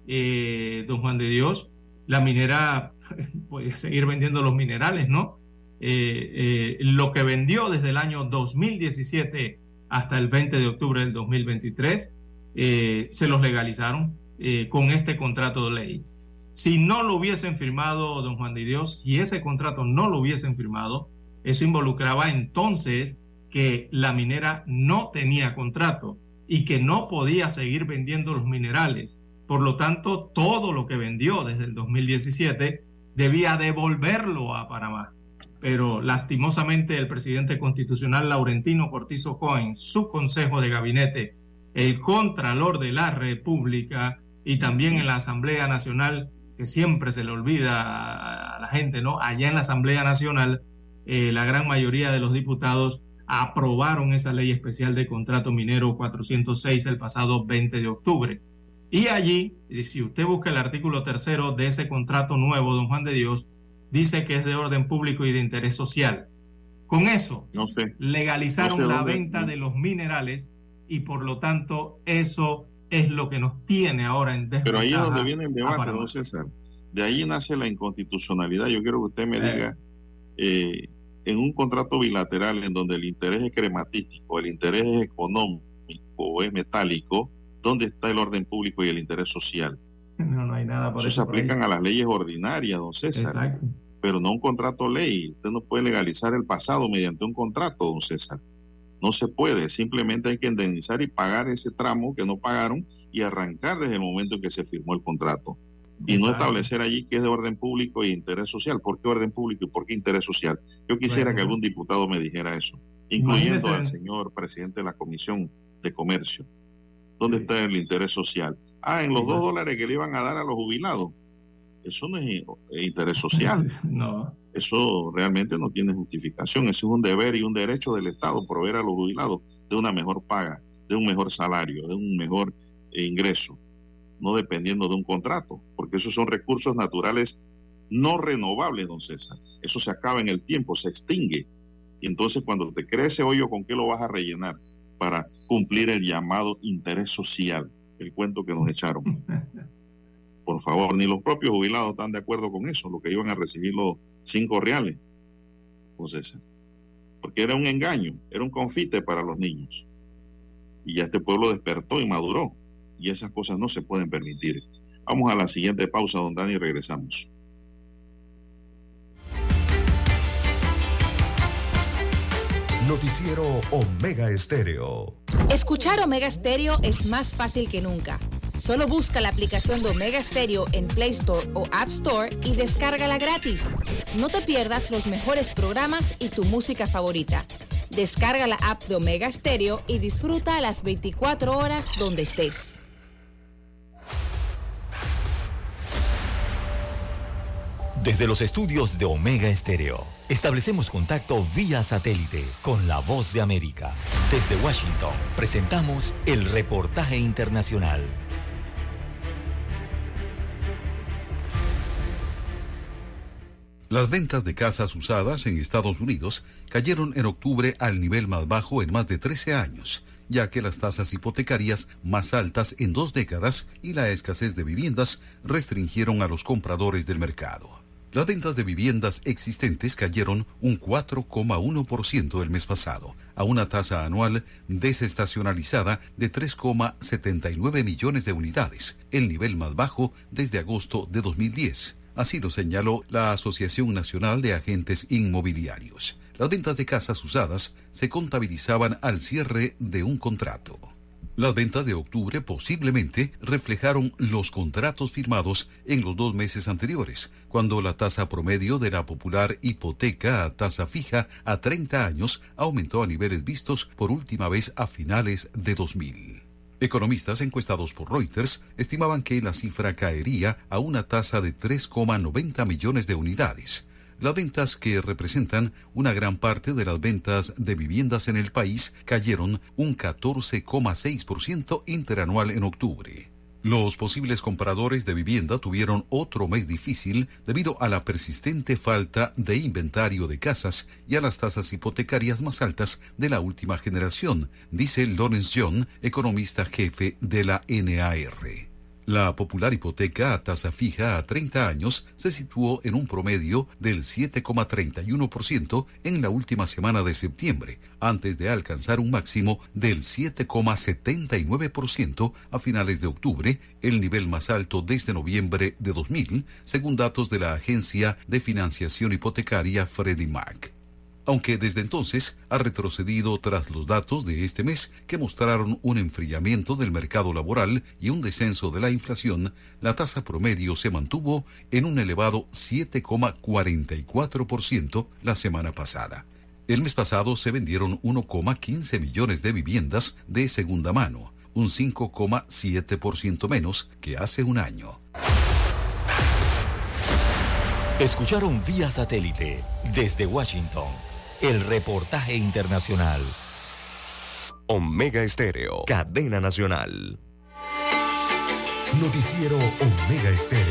don Juan de Dios, la minera puede seguir vendiendo los minerales, ¿no? lo que vendió desde el año 2017 hasta el 20 de octubre del 2023, eh, se los legalizaron eh, con este contrato de ley. Si no lo hubiesen firmado, don Juan de Dios, si ese contrato no lo hubiesen firmado, eso involucraba entonces que la minera no tenía contrato y que no podía seguir vendiendo los minerales. Por lo tanto, todo lo que vendió desde el 2017 debía devolverlo a Panamá pero lastimosamente el presidente constitucional Laurentino Cortizo Cohen, su consejo de gabinete, el contralor de la República y también en la Asamblea Nacional, que siempre se le olvida a la gente, ¿no? Allá en la Asamblea Nacional, eh, la gran mayoría de los diputados aprobaron esa ley especial de contrato minero 406 el pasado 20 de octubre. Y allí, si usted busca el artículo tercero de ese contrato nuevo, don Juan de Dios, dice que es de orden público y de interés social. Con eso, no sé. legalizaron la venta de los minerales y por lo tanto eso es lo que nos tiene ahora en Pero ahí es donde viene el debate, don César. De ahí nace la inconstitucionalidad. Yo quiero que usted me eh. diga, eh, en un contrato bilateral en donde el interés es crematístico, el interés es económico o es metálico, ¿dónde está el orden público y el interés social? No, no hay nada por eso. se aplican a las leyes ordinarias, don César. Exacto pero no un contrato ley. Usted no puede legalizar el pasado mediante un contrato, don César. No se puede, simplemente hay que indemnizar y pagar ese tramo que no pagaron y arrancar desde el momento en que se firmó el contrato. Y no establecer allí que es de orden público e interés social. ¿Por qué orden público y por qué interés social? Yo quisiera que algún diputado me dijera eso, incluyendo al señor presidente de la Comisión de Comercio. ¿Dónde está el interés social? Ah, en los dos dólares que le iban a dar a los jubilados. Eso no es interés social. no. Eso realmente no tiene justificación. Eso es un deber y un derecho del Estado proveer a los jubilados de una mejor paga, de un mejor salario, de un mejor ingreso, no dependiendo de un contrato, porque esos son recursos naturales no renovables, don César. Eso se acaba en el tiempo, se extingue. Y entonces cuando te crece hoyo, ¿con qué lo vas a rellenar? Para cumplir el llamado interés social, el cuento que nos echaron. Por favor, ni los propios jubilados están de acuerdo con eso, lo que iban a recibir los cinco reales. Pues porque era un engaño, era un confite para los niños. Y ya este pueblo despertó y maduró. Y esas cosas no se pueden permitir. Vamos a la siguiente pausa, don Dani, y regresamos. Noticiero Omega Estéreo. Escuchar Omega Estéreo es más fácil que nunca. Solo busca la aplicación de Omega Stereo en Play Store o App Store y descárgala gratis. No te pierdas los mejores programas y tu música favorita. Descarga la app de Omega Stereo y disfruta las 24 horas donde estés. Desde los estudios de Omega Estéreo, establecemos contacto vía satélite con la voz de América. Desde Washington, presentamos el reportaje internacional. Las ventas de casas usadas en Estados Unidos cayeron en octubre al nivel más bajo en más de 13 años, ya que las tasas hipotecarias más altas en dos décadas y la escasez de viviendas restringieron a los compradores del mercado. Las ventas de viviendas existentes cayeron un 4,1% el mes pasado, a una tasa anual desestacionalizada de 3,79 millones de unidades, el nivel más bajo desde agosto de 2010. Así lo señaló la Asociación Nacional de Agentes Inmobiliarios. Las ventas de casas usadas se contabilizaban al cierre de un contrato. Las ventas de octubre posiblemente reflejaron los contratos firmados en los dos meses anteriores, cuando la tasa promedio de la popular hipoteca a tasa fija a 30 años aumentó a niveles vistos por última vez a finales de 2000. Economistas encuestados por Reuters estimaban que la cifra caería a una tasa de 3,90 millones de unidades las ventas que representan una gran parte de las ventas de viviendas en el país cayeron un 14,6% interanual en octubre. Los posibles compradores de vivienda tuvieron otro mes difícil debido a la persistente falta de inventario de casas y a las tasas hipotecarias más altas de la última generación, dice Lawrence John, economista jefe de la NAR. La popular hipoteca a tasa fija a 30 años se situó en un promedio del 7,31% en la última semana de septiembre, antes de alcanzar un máximo del 7,79% a finales de octubre, el nivel más alto desde noviembre de 2000, según datos de la agencia de financiación hipotecaria Freddie Mac aunque desde entonces ha retrocedido tras los datos de este mes que mostraron un enfriamiento del mercado laboral y un descenso de la inflación, la tasa promedio se mantuvo en un elevado 7,44% la semana pasada. El mes pasado se vendieron 1,15 millones de viviendas de segunda mano, un 5,7% menos que hace un año. Escucharon vía satélite desde Washington el reportaje internacional. Omega Estéreo, cadena nacional. Noticiero Omega Estéreo.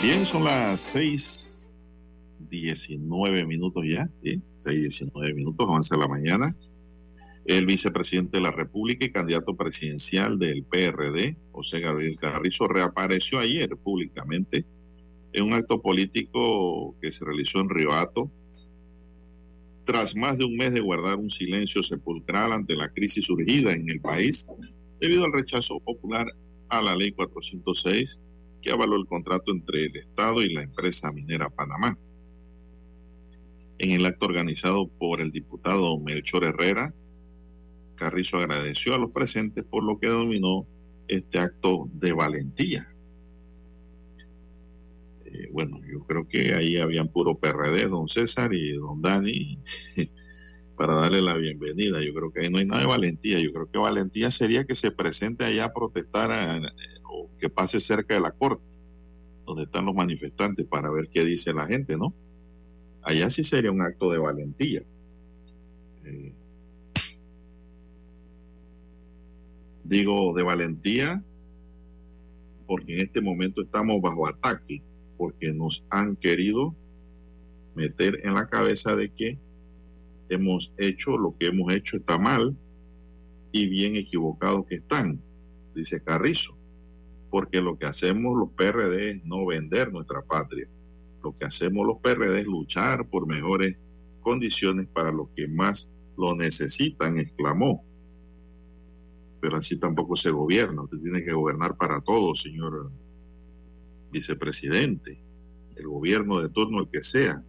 Bien, son las seis 19 minutos ya, ¿sí? 6, 19 minutos, avanza la mañana. El vicepresidente de la República y candidato presidencial del PRD, José Gabriel Carrizo, reapareció ayer públicamente en un acto político que se realizó en Riohato, tras más de un mes de guardar un silencio sepulcral ante la crisis surgida en el país debido al rechazo popular a la ley 406 que avaló el contrato entre el Estado y la empresa minera Panamá. En el acto organizado por el diputado Melchor Herrera, Carrizo agradeció a los presentes por lo que dominó este acto de valentía. Eh, bueno, yo creo que ahí habían puro PRD, don César y don Dani, para darle la bienvenida. Yo creo que ahí no hay nada de valentía. Yo creo que valentía sería que se presente allá a protestar o que pase cerca de la corte, donde están los manifestantes, para ver qué dice la gente, ¿no? Allá sí sería un acto de valentía. Eh, digo de valentía porque en este momento estamos bajo ataque, porque nos han querido meter en la cabeza de que hemos hecho lo que hemos hecho está mal y bien equivocado que están, dice Carrizo. porque lo que hacemos los PRD es no vender nuestra patria. Lo que hacemos los PRD es luchar por mejores condiciones para los que más lo necesitan, exclamó. Pero así tampoco se gobierna. Usted tiene que gobernar para todos, señor vicepresidente. El gobierno de turno, el que sea.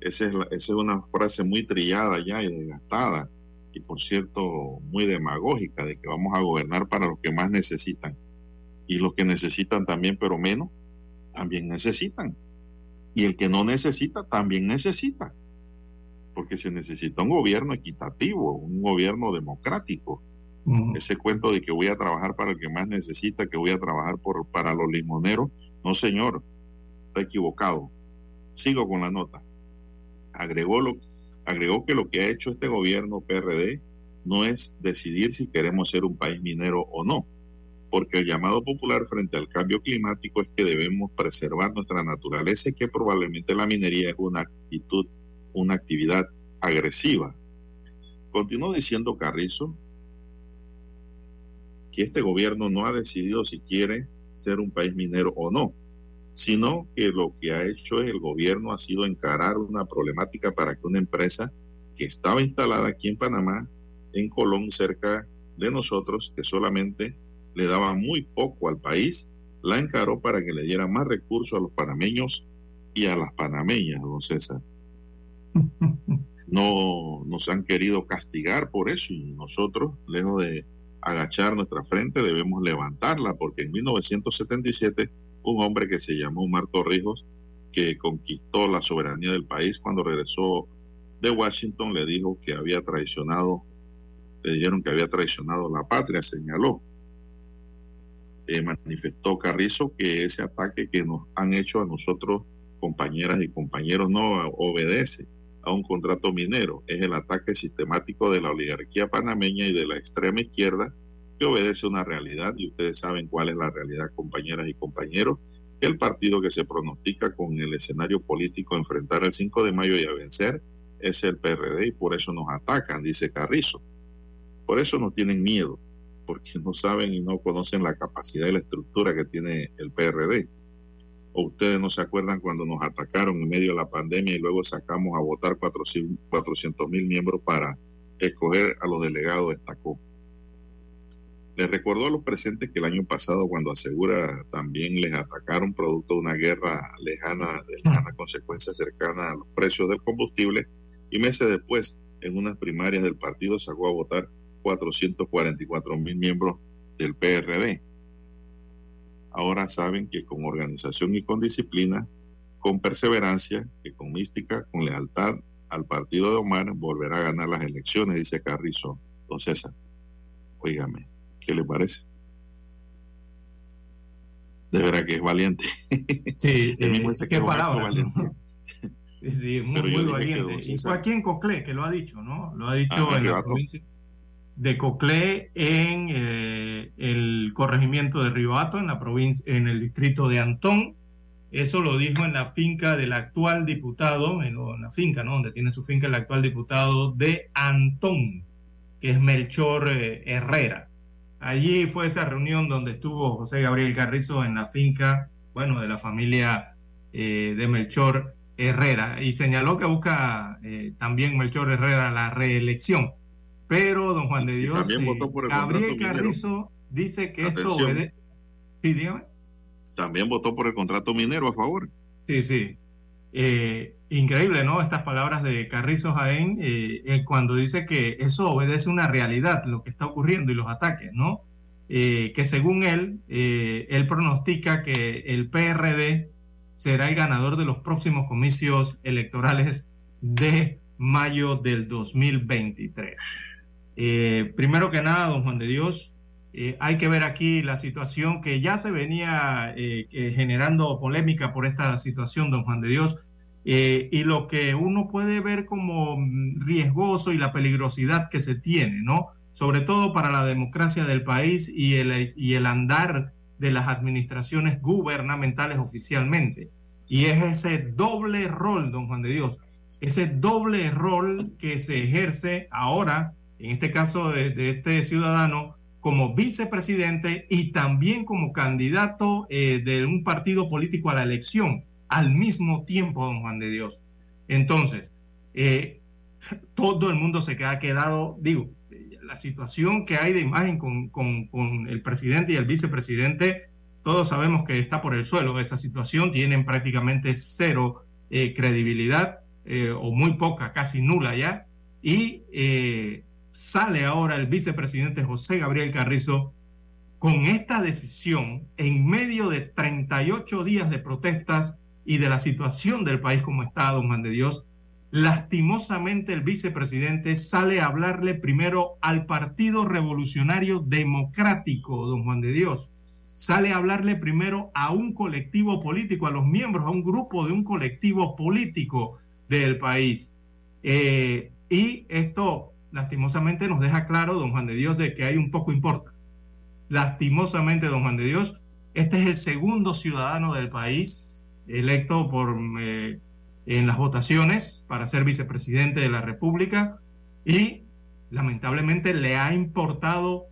Esa es, esa es una frase muy trillada ya y desgastada y por cierto muy demagógica de que vamos a gobernar para los que más necesitan. Y los que necesitan también, pero menos, también necesitan. Y el que no necesita, también necesita. Porque se necesita un gobierno equitativo, un gobierno democrático. Uh -huh. Ese cuento de que voy a trabajar para el que más necesita, que voy a trabajar por, para los limoneros, no señor, está equivocado. Sigo con la nota. Agregó lo, agregó que lo que ha hecho este gobierno PRD no es decidir si queremos ser un país minero o no, porque el llamado popular frente al cambio climático es que debemos preservar nuestra naturaleza y que probablemente la minería es una actitud, una actividad agresiva. Continuó diciendo Carrizo que este gobierno no ha decidido si quiere ser un país minero o no, sino que lo que ha hecho el gobierno ha sido encarar una problemática para que una empresa que estaba instalada aquí en Panamá, en Colón, cerca de nosotros, que solamente le daba muy poco al país, la encaró para que le diera más recursos a los panameños y a las panameñas, don César. No nos han querido castigar por eso y nosotros, lejos de agachar nuestra frente, debemos levantarla, porque en 1977 un hombre que se llamó Omar Torrijos, que conquistó la soberanía del país cuando regresó de Washington, le dijo que había traicionado, le dijeron que había traicionado la patria, señaló. Eh, manifestó Carrizo que ese ataque que nos han hecho a nosotros, compañeras y compañeros, no obedece a un contrato minero, es el ataque sistemático de la oligarquía panameña y de la extrema izquierda que obedece a una realidad y ustedes saben cuál es la realidad, compañeras y compañeros, el partido que se pronostica con el escenario político enfrentar el 5 de mayo y a vencer es el PRD y por eso nos atacan, dice Carrizo. Por eso no tienen miedo, porque no saben y no conocen la capacidad y la estructura que tiene el PRD. O ustedes no se acuerdan cuando nos atacaron en medio de la pandemia y luego sacamos a votar 400 mil miembros para escoger a los delegados de Estacó. Les recordó a los presentes que el año pasado, cuando asegura también les atacaron producto de una guerra lejana, de lejana consecuencia cercana a los precios del combustible, y meses después, en unas primarias del partido, sacó a votar 444 mil miembros del PRD. Ahora saben que con organización y con disciplina, con perseverancia, que con mística, con lealtad al partido de Omar, volverá a ganar las elecciones, dice Carrizo. Don César, óigame, ¿qué le parece? De verdad que es valiente. Sí, El mismo eh, que qué palabra. valiente. Sí, muy, valiente. Y fue aquí en Coclé que lo ha dicho, ¿no? Lo ha dicho Ajá, en la provincia de Coclé, en eh, el corregimiento de Ribato, en la provincia, en el distrito de Antón. Eso lo dijo en la finca del actual diputado, en, la finca, ¿no? Donde tiene su finca el actual diputado de Antón, que es Melchor eh, Herrera. Allí fue esa reunión donde estuvo José Gabriel Carrizo en la finca, bueno, de la familia eh, de Melchor Herrera y señaló que busca también Melchor Herrera la reelección. Pero don Juan de Dios, también votó por el Gabriel. Carrizo dice que esto obedece. Sí, dígame. También votó por el contrato minero a favor. Sí, sí. Eh, increíble, ¿no? Estas palabras de Carrizo Jaén, eh, eh, cuando dice que eso obedece una realidad, lo que está ocurriendo y los ataques, ¿no? Que según él, él pronostica que el PRD será el ganador de los próximos comicios electorales de mayo del 2023. Eh, primero que nada, don Juan de Dios, eh, hay que ver aquí la situación que ya se venía eh, generando polémica por esta situación, don Juan de Dios, y lo que uno puede ver como mm, riesgoso y la peligrosidad que se tiene, ¿no? Sobre todo para la democracia del país y el, y el andar de las administraciones gubernamentales oficialmente. Y es ese doble rol, don Juan de Dios, ese doble rol que se ejerce ahora, en este caso de, de este ciudadano, como vicepresidente y también como candidato eh, de un partido político a la elección al mismo tiempo, don Juan de Dios. Entonces, eh, todo el mundo se queda quedado, digo, la situación que hay de imagen con, con, con, el presidente y el vicepresidente, todos sabemos que está por el suelo. Esa situación tienen prácticamente cero eh, credibilidad eh, o muy poca, casi nula ya. Y eh, sale ahora el vicepresidente José Gabriel Carrizo con esta decisión en medio de 38 días de protestas y de la situación del país como está, don Juan de Dios, lastimosamente el vicepresidente sale a hablarle primero al Partido Revolucionario Democrático, don Juan de Dios. Sale a hablarle primero a un colectivo político, a los miembros, a un grupo de un colectivo político del país. Eh, y esto lastimosamente nos deja claro, don Juan de Dios, de que hay un poco importa. Lastimosamente, don Juan de Dios, este es el segundo ciudadano del país electo por eh, en las votaciones para ser vicepresidente de la República y lamentablemente le ha importado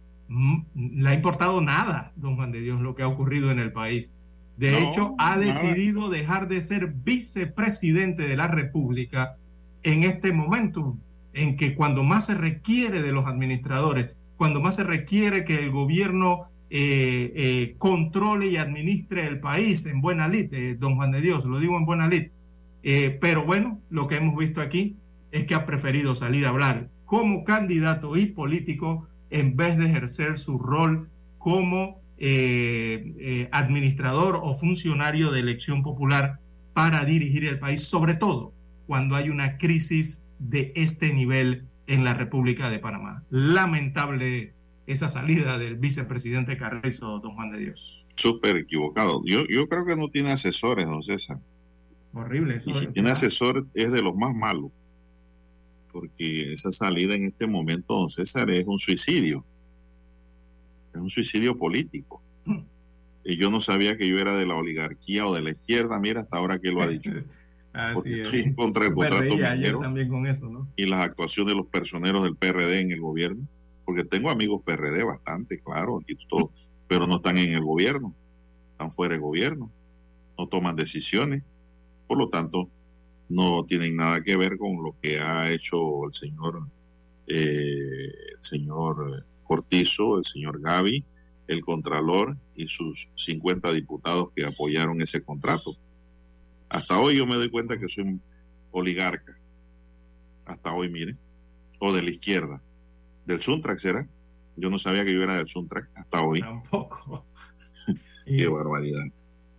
le ha importado nada, don Juan de Dios, lo que ha ocurrido en el país. De no, hecho, ha decidido dejar de ser vicepresidente de la República en este momento, en que cuando más se requiere de los administradores, cuando más se requiere que el gobierno eh, eh, controle y administre el país en buena lid, eh, don Juan de Dios, lo digo en buena lid, pero bueno, lo que hemos visto aquí es que ha preferido salir a hablar como candidato y político en vez de ejercer su rol como administrador o funcionario de elección popular para dirigir el país, sobre todo cuando hay una crisis de este nivel en la República de Panamá. Lamentable esa salida del vicepresidente Carrizo, don Juan de Dios. Súper equivocado. Yo, yo creo que no tiene asesores, don César. Horrible. Eso y si tiene asesor es de los más malos, porque esa salida en este momento, don César, es un suicidio. Es un suicidio político. Mm. Y yo no sabía que yo era de la oligarquía o de la izquierda, mira, hasta ahora que lo ha dicho. porque estoy en contra del contrato minero también con eso, ¿no? y las actuaciones de los personeros del PRD en el gobierno, porque tengo amigos PRD bastante, claro, aquí todo, pero no están en el gobierno, están fuera del gobierno, no toman decisiones por lo tanto, no tienen nada que ver con lo que ha hecho el señor, eh, el señor Cortizo, el señor Gaby, el Contralor y sus 50 diputados que apoyaron ese contrato. Hasta hoy yo me doy cuenta que soy un oligarca. Hasta hoy, mire. O de la izquierda. Del Suntrack será. Yo no sabía que yo era del Suntrack hasta hoy. Tampoco. Qué barbaridad.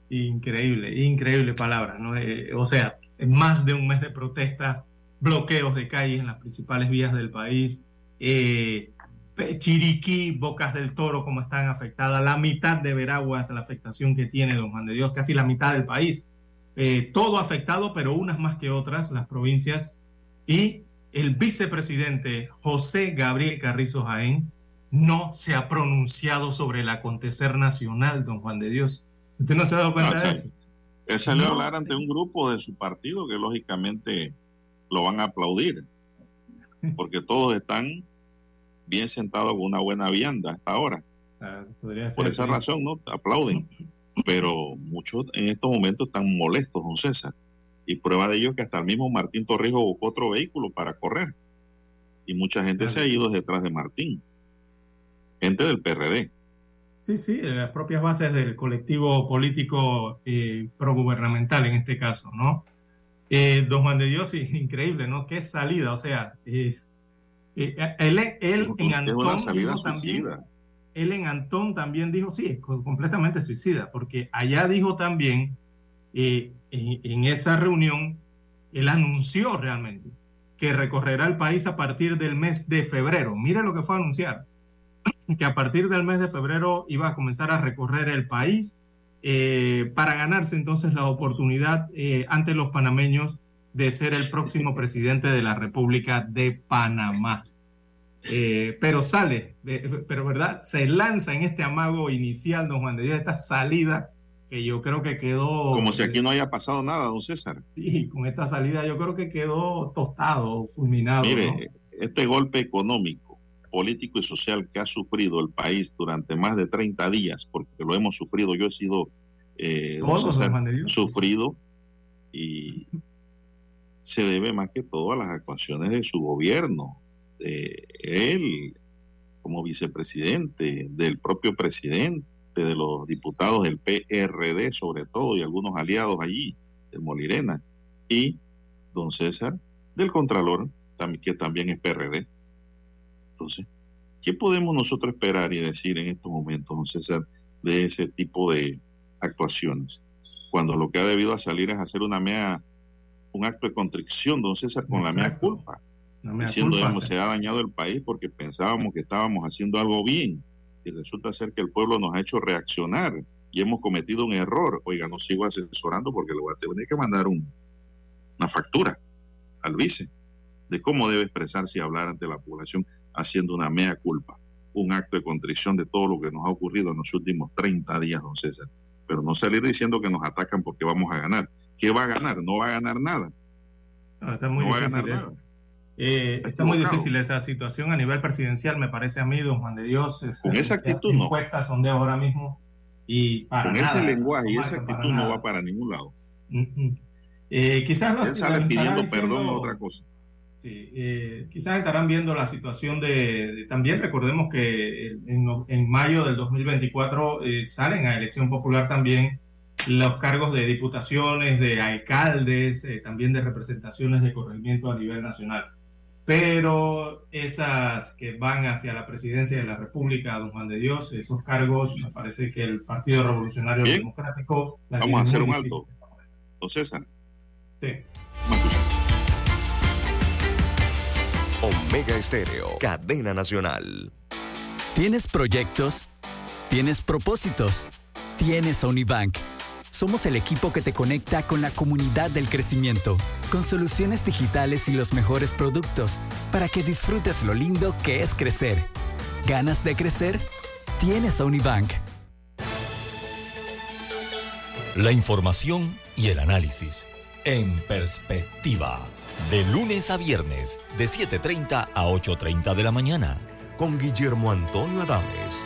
Increíble, increíble palabra, ¿no? Eh, o sea, más de un mes de protesta, bloqueos de calles en las principales vías del país, eh, Chiriquí, Bocas del Toro, como están afectadas, la mitad de Veraguas, la afectación que tiene Don Juan de Dios, casi la mitad del país, eh, todo afectado, pero unas más que otras, las provincias, y el vicepresidente José Gabriel Carrizo Jaén no se ha pronunciado sobre el acontecer nacional, Don Juan de Dios. ¿Usted no se ha dado cuenta No, de eso? Él salió a hablar ante un grupo de su partido que lógicamente lo van a aplaudir, porque todos están bien sentados con una buena vianda hasta ahora. Ah, Por esa razón, ¿no? Aplauden. Pero muchos en estos momentos están molestos, don César. Y prueba de ello es que hasta el mismo Martín Torrijos buscó otro vehículo para correr. Y mucha gente Claro. se ha ido detrás de Martín. Gente del PRD. Sí, sí, en las propias bases del colectivo político eh, progubernamental en este caso, ¿no? Eh, don Juan de Dios, increíble, ¿no? Qué salida, o sea, eh, él, él en es Antón una salida dijo también, suicida. él en Antón también dijo, sí, es co- completamente suicida, porque allá dijo también, eh, en, en esa reunión, él anunció realmente que recorrerá el país a partir del mes de febrero. Mire lo que fue a anunciar, que a partir del mes de febrero iba a comenzar a recorrer el país eh, para ganarse entonces la oportunidad eh, ante los panameños de ser el próximo presidente de la República de Panamá. Eh, pero sale, eh, pero verdad, se lanza en este amago inicial, don Juan de Dios, esta salida que yo creo que quedó... Como si aquí no haya pasado nada, don César. Sí, con esta salida yo creo que quedó tostado, fulminado. Mire, ¿no? este golpe económico político y social que ha sufrido el país durante más de 30 días, porque lo hemos sufrido, yo he sido eh, sufrido y se debe más que todo a las actuaciones de su gobierno, de él como vicepresidente, del propio presidente, de los diputados del PRD sobre todo y algunos aliados allí, del Molirena, y don César, del Contralor, que también es PRD. Entonces, ¿qué podemos nosotros esperar y decir en estos momentos, don César, de ese tipo de actuaciones? Cuando lo que ha debido a salir es hacer una mea, un acto de contrición, don César, con la mea culpa. Diciendo, que se ha dañado el país porque pensábamos que estábamos haciendo algo bien y resulta ser que el pueblo nos ha hecho reaccionar y hemos cometido un error. Oiga, no sigo asesorando porque le voy a tener que mandar una factura al vice de cómo debe expresarse y hablar ante la población haciendo una mea culpa, un acto de contrición de todo lo que nos ha ocurrido en los últimos 30 días, don César. Pero no salir diciendo que nos atacan porque vamos a ganar. ¿Qué va a ganar? No va a ganar nada. No, está muy va a ganar nada. Eh, está muy difícil esa situación a nivel presidencial, me parece a mí, don Juan de Dios. Con esa actitud no. son de ahora mismo y para Con ese lenguaje y esa actitud no va para ningún lado. eh, quizás Él sale pidiendo perdón a otra cosa. Sí, eh, quizás estarán viendo la situación de, también recordemos que en, mayo del 2024 eh, salen a elección popular también los cargos de diputaciones, de alcaldes, eh, también de representaciones de corregimiento a nivel nacional. Pero esas que van hacia la presidencia de la República, don Juan de Dios, esos cargos, me parece que el Partido Revolucionario Democrático... Vamos a hacer un alto. Don César. Sí. Omega Estéreo, cadena nacional. ¿Tienes proyectos? ¿Tienes propósitos? ¿Tienes Unibank? Somos el equipo que te conecta con la comunidad del crecimiento, con soluciones digitales y los mejores productos, para que disfrutes lo lindo que es crecer. ¿Ganas de crecer? Tienes Unibank. La información y el análisis en perspectiva de lunes a viernes, de 7.30 a 8.30 de la mañana. Con Guillermo Antonio Adames,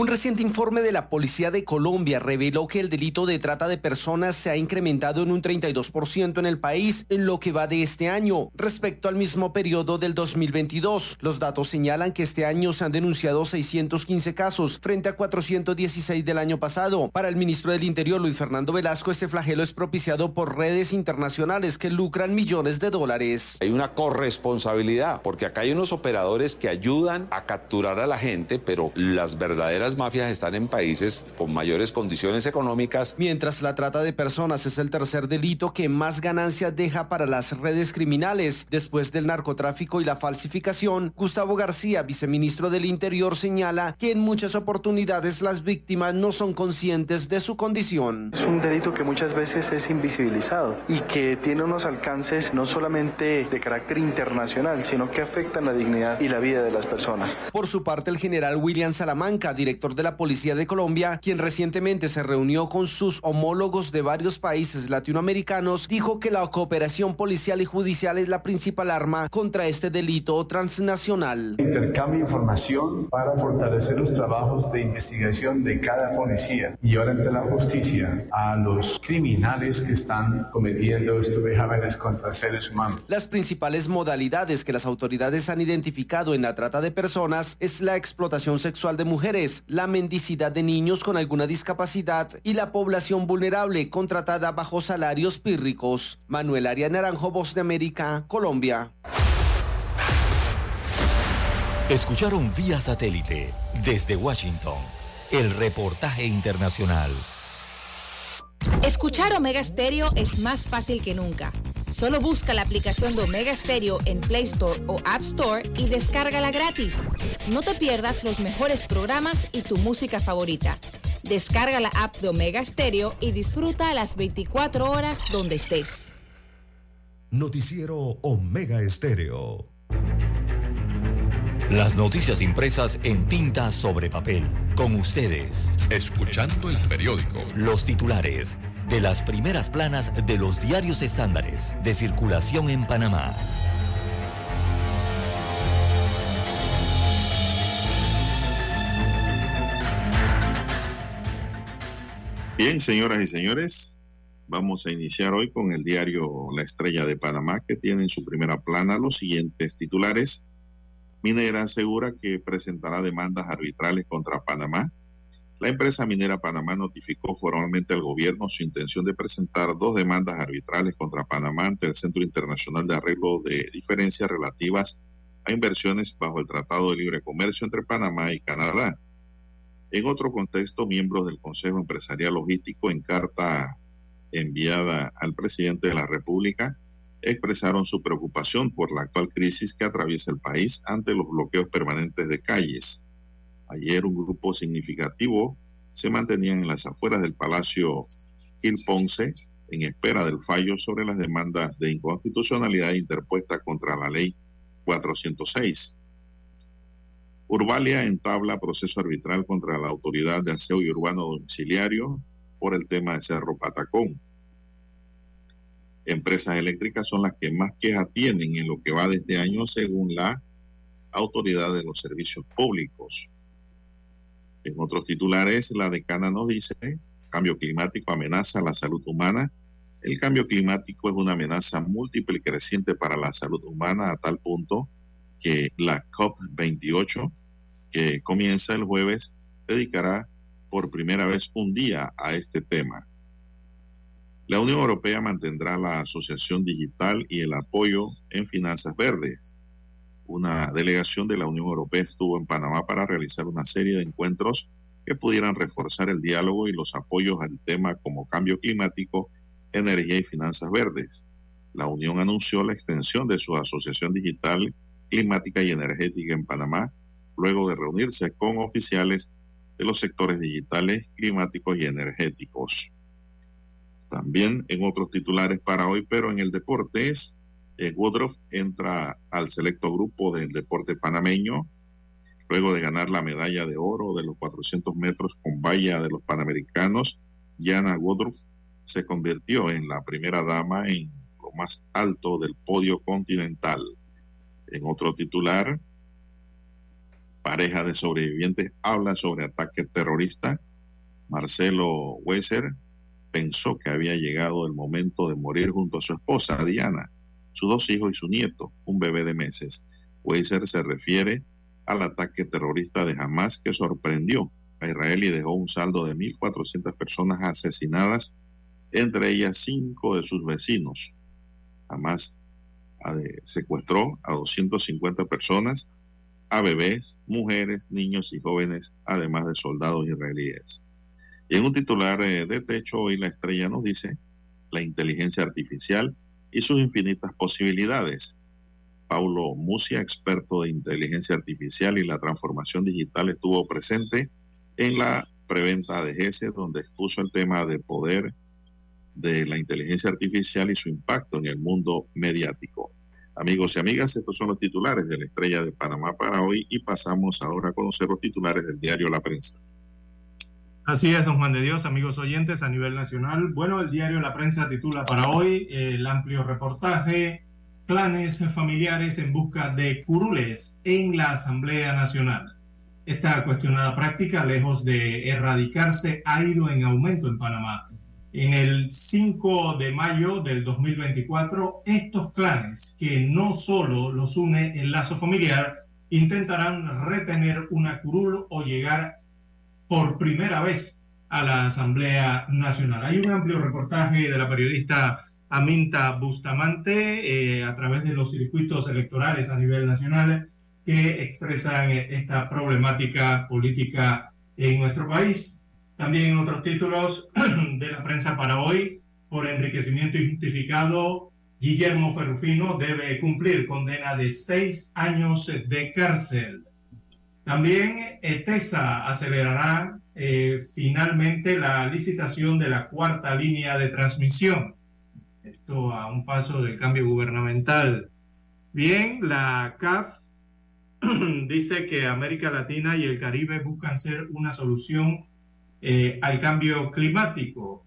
Un reciente informe de la Policía de Colombia reveló que el delito de trata de personas se ha incrementado en un 32% en el país en lo que va de este año respecto al mismo periodo del 2022. Los datos señalan que este año se han denunciado 615 casos frente a 416 del año pasado. Para el ministro del Interior, Luis Fernando Velasco, este flagelo es propiciado por redes internacionales que lucran millones de dólares. Hay una corresponsabilidad porque acá hay unos operadores que ayudan a capturar a la gente, pero las verdaderas mafias están en países con mayores condiciones económicas. Mientras la trata de personas es el tercer delito que más ganancias deja para las redes criminales, después del narcotráfico y la falsificación, Gustavo García, viceministro del Interior, señala que en muchas oportunidades las víctimas no son conscientes de su condición. Es un delito que muchas veces es invisibilizado y que tiene unos alcances no solamente de carácter internacional, sino que afectan la dignidad y la vida de las personas. Por su parte, el general William Salamanca, director de la Policía de Colombia, quien recientemente se reunió con sus homólogos de varios países latinoamericanos, dijo que la cooperación policial y judicial es la principal arma contra este delito transnacional. Intercambio información para fortalecer los trabajos de investigación de cada policía y ahora ante la justicia a los criminales que están cometiendo estos vejámenes contra seres humanos. Las principales modalidades que las autoridades han identificado en la trata de personas es la explotación sexual de mujeres, la mendicidad de niños con alguna discapacidad y la población vulnerable contratada bajo salarios pírricos. Manuel Aria Naranjo, Voz de América, Colombia. Escucharon vía satélite desde Washington el reportaje internacional. Escuchar Omega Stereo es más fácil que nunca. Solo busca la aplicación de Omega Stereo en Play Store o App Store y descárgala gratis. No te pierdas los mejores programas y tu música favorita. Descarga la app de Omega Stereo y disfruta las 24 horas donde estés. Noticiero Omega Estéreo. Las noticias impresas en tinta sobre papel. Con ustedes. Escuchando el periódico. Los titulares de las primeras planas de los diarios estándares de circulación en Panamá. Bien, señoras y señores, vamos a iniciar hoy con el diario La Estrella de Panamá, que tiene en su primera plana los siguientes titulares. Minera asegura que presentará demandas arbitrales contra Panamá la empresa minera Panamá notificó formalmente al gobierno su intención de presentar dos demandas arbitrales contra Panamá ante el Centro Internacional de Arreglo de Diferencias relativas a inversiones bajo el Tratado de Libre Comercio entre Panamá y Canadá. En otro contexto, miembros del Consejo Empresarial Logístico, en carta enviada al presidente de la República, expresaron su preocupación por la actual crisis que atraviesa el país ante los bloqueos permanentes de calles Ayer un grupo significativo se mantenía en las afueras del Palacio Gil Ponce en espera del fallo sobre las demandas de inconstitucionalidad interpuesta contra la ley 406. Urbalia entabla proceso arbitral contra la autoridad de aseo y urbano domiciliario por el tema de Cerro Patacón. Empresas eléctricas son las que más quejas tienen en lo que va de este año según la Autoridad de los Servicios Públicos. En otros titulares, la decana nos dice, cambio climático amenaza la salud humana. El cambio climático es una amenaza múltiple y creciente para la salud humana a tal punto que la COP28, que comienza el jueves, dedicará por primera vez un día a este tema. La Unión Europea mantendrá la asociación digital y el apoyo en finanzas verdes una delegación de la Unión Europea estuvo en Panamá para realizar una serie de encuentros que pudieran reforzar el diálogo y los apoyos al tema como cambio climático, energía y finanzas verdes. La Unión anunció la extensión de su asociación digital climática y energética en Panamá, luego de reunirse con oficiales de los sectores digitales, climáticos y energéticos. También en otros titulares para hoy, pero en el deporte es eh, Woodruff entra al selecto grupo del deporte panameño luego de ganar la medalla de oro de los 400 metros con valla de los Panamericanos. Jana Woodruff se convirtió en la primera dama en lo más alto del podio continental. En otro titular, pareja de sobrevivientes habla sobre ataque terrorista. Marcelo Weiser pensó que había llegado el momento de morir junto a su esposa, Diana sus dos hijos y su nieto, un bebé de meses. Weiser se refiere al ataque terrorista de Hamas que sorprendió a Israel y dejó un saldo de 1.400 personas asesinadas, entre ellas cinco de sus vecinos. Hamas secuestró a 250 personas, a bebés, mujeres, niños y jóvenes, además de soldados israelíes. Y en un titular eh, de techo, hoy la estrella nos dice, la inteligencia artificial y sus infinitas posibilidades. Paulo Musia, experto de inteligencia artificial y la transformación digital, estuvo presente en la preventa de GESE, donde expuso el tema de poder de la inteligencia artificial y su impacto en el mundo mediático. Amigos y amigas, estos son los titulares de la Estrella de Panamá para hoy y pasamos ahora a conocer los titulares del diario La Prensa. Así es, don Juan de Dios, amigos oyentes a nivel nacional. Bueno, el diario La Prensa titula para hoy el amplio reportaje Clanes familiares en busca de curules en la Asamblea Nacional. Esta cuestionada práctica, lejos de erradicarse, ha ido en aumento en Panamá. En el 5 de mayo del 2024, estos clanes, que no solo los une el lazo familiar, intentarán retener una curul o llegar por primera vez a la Asamblea Nacional. Hay un amplio reportaje de la periodista Aminta Bustamante eh, a través de los circuitos electorales a nivel nacional que expresan esta problemática política en nuestro país. También otros títulos de la prensa para hoy, por enriquecimiento injustificado, Guillermo Ferrufino debe cumplir condena de seis años de cárcel. También ETESA acelerará eh, finalmente la licitación de la cuarta línea de transmisión. Esto a un paso del cambio gubernamental. Bien, la CAF dice que América Latina y el Caribe buscan ser una solución eh, al cambio climático.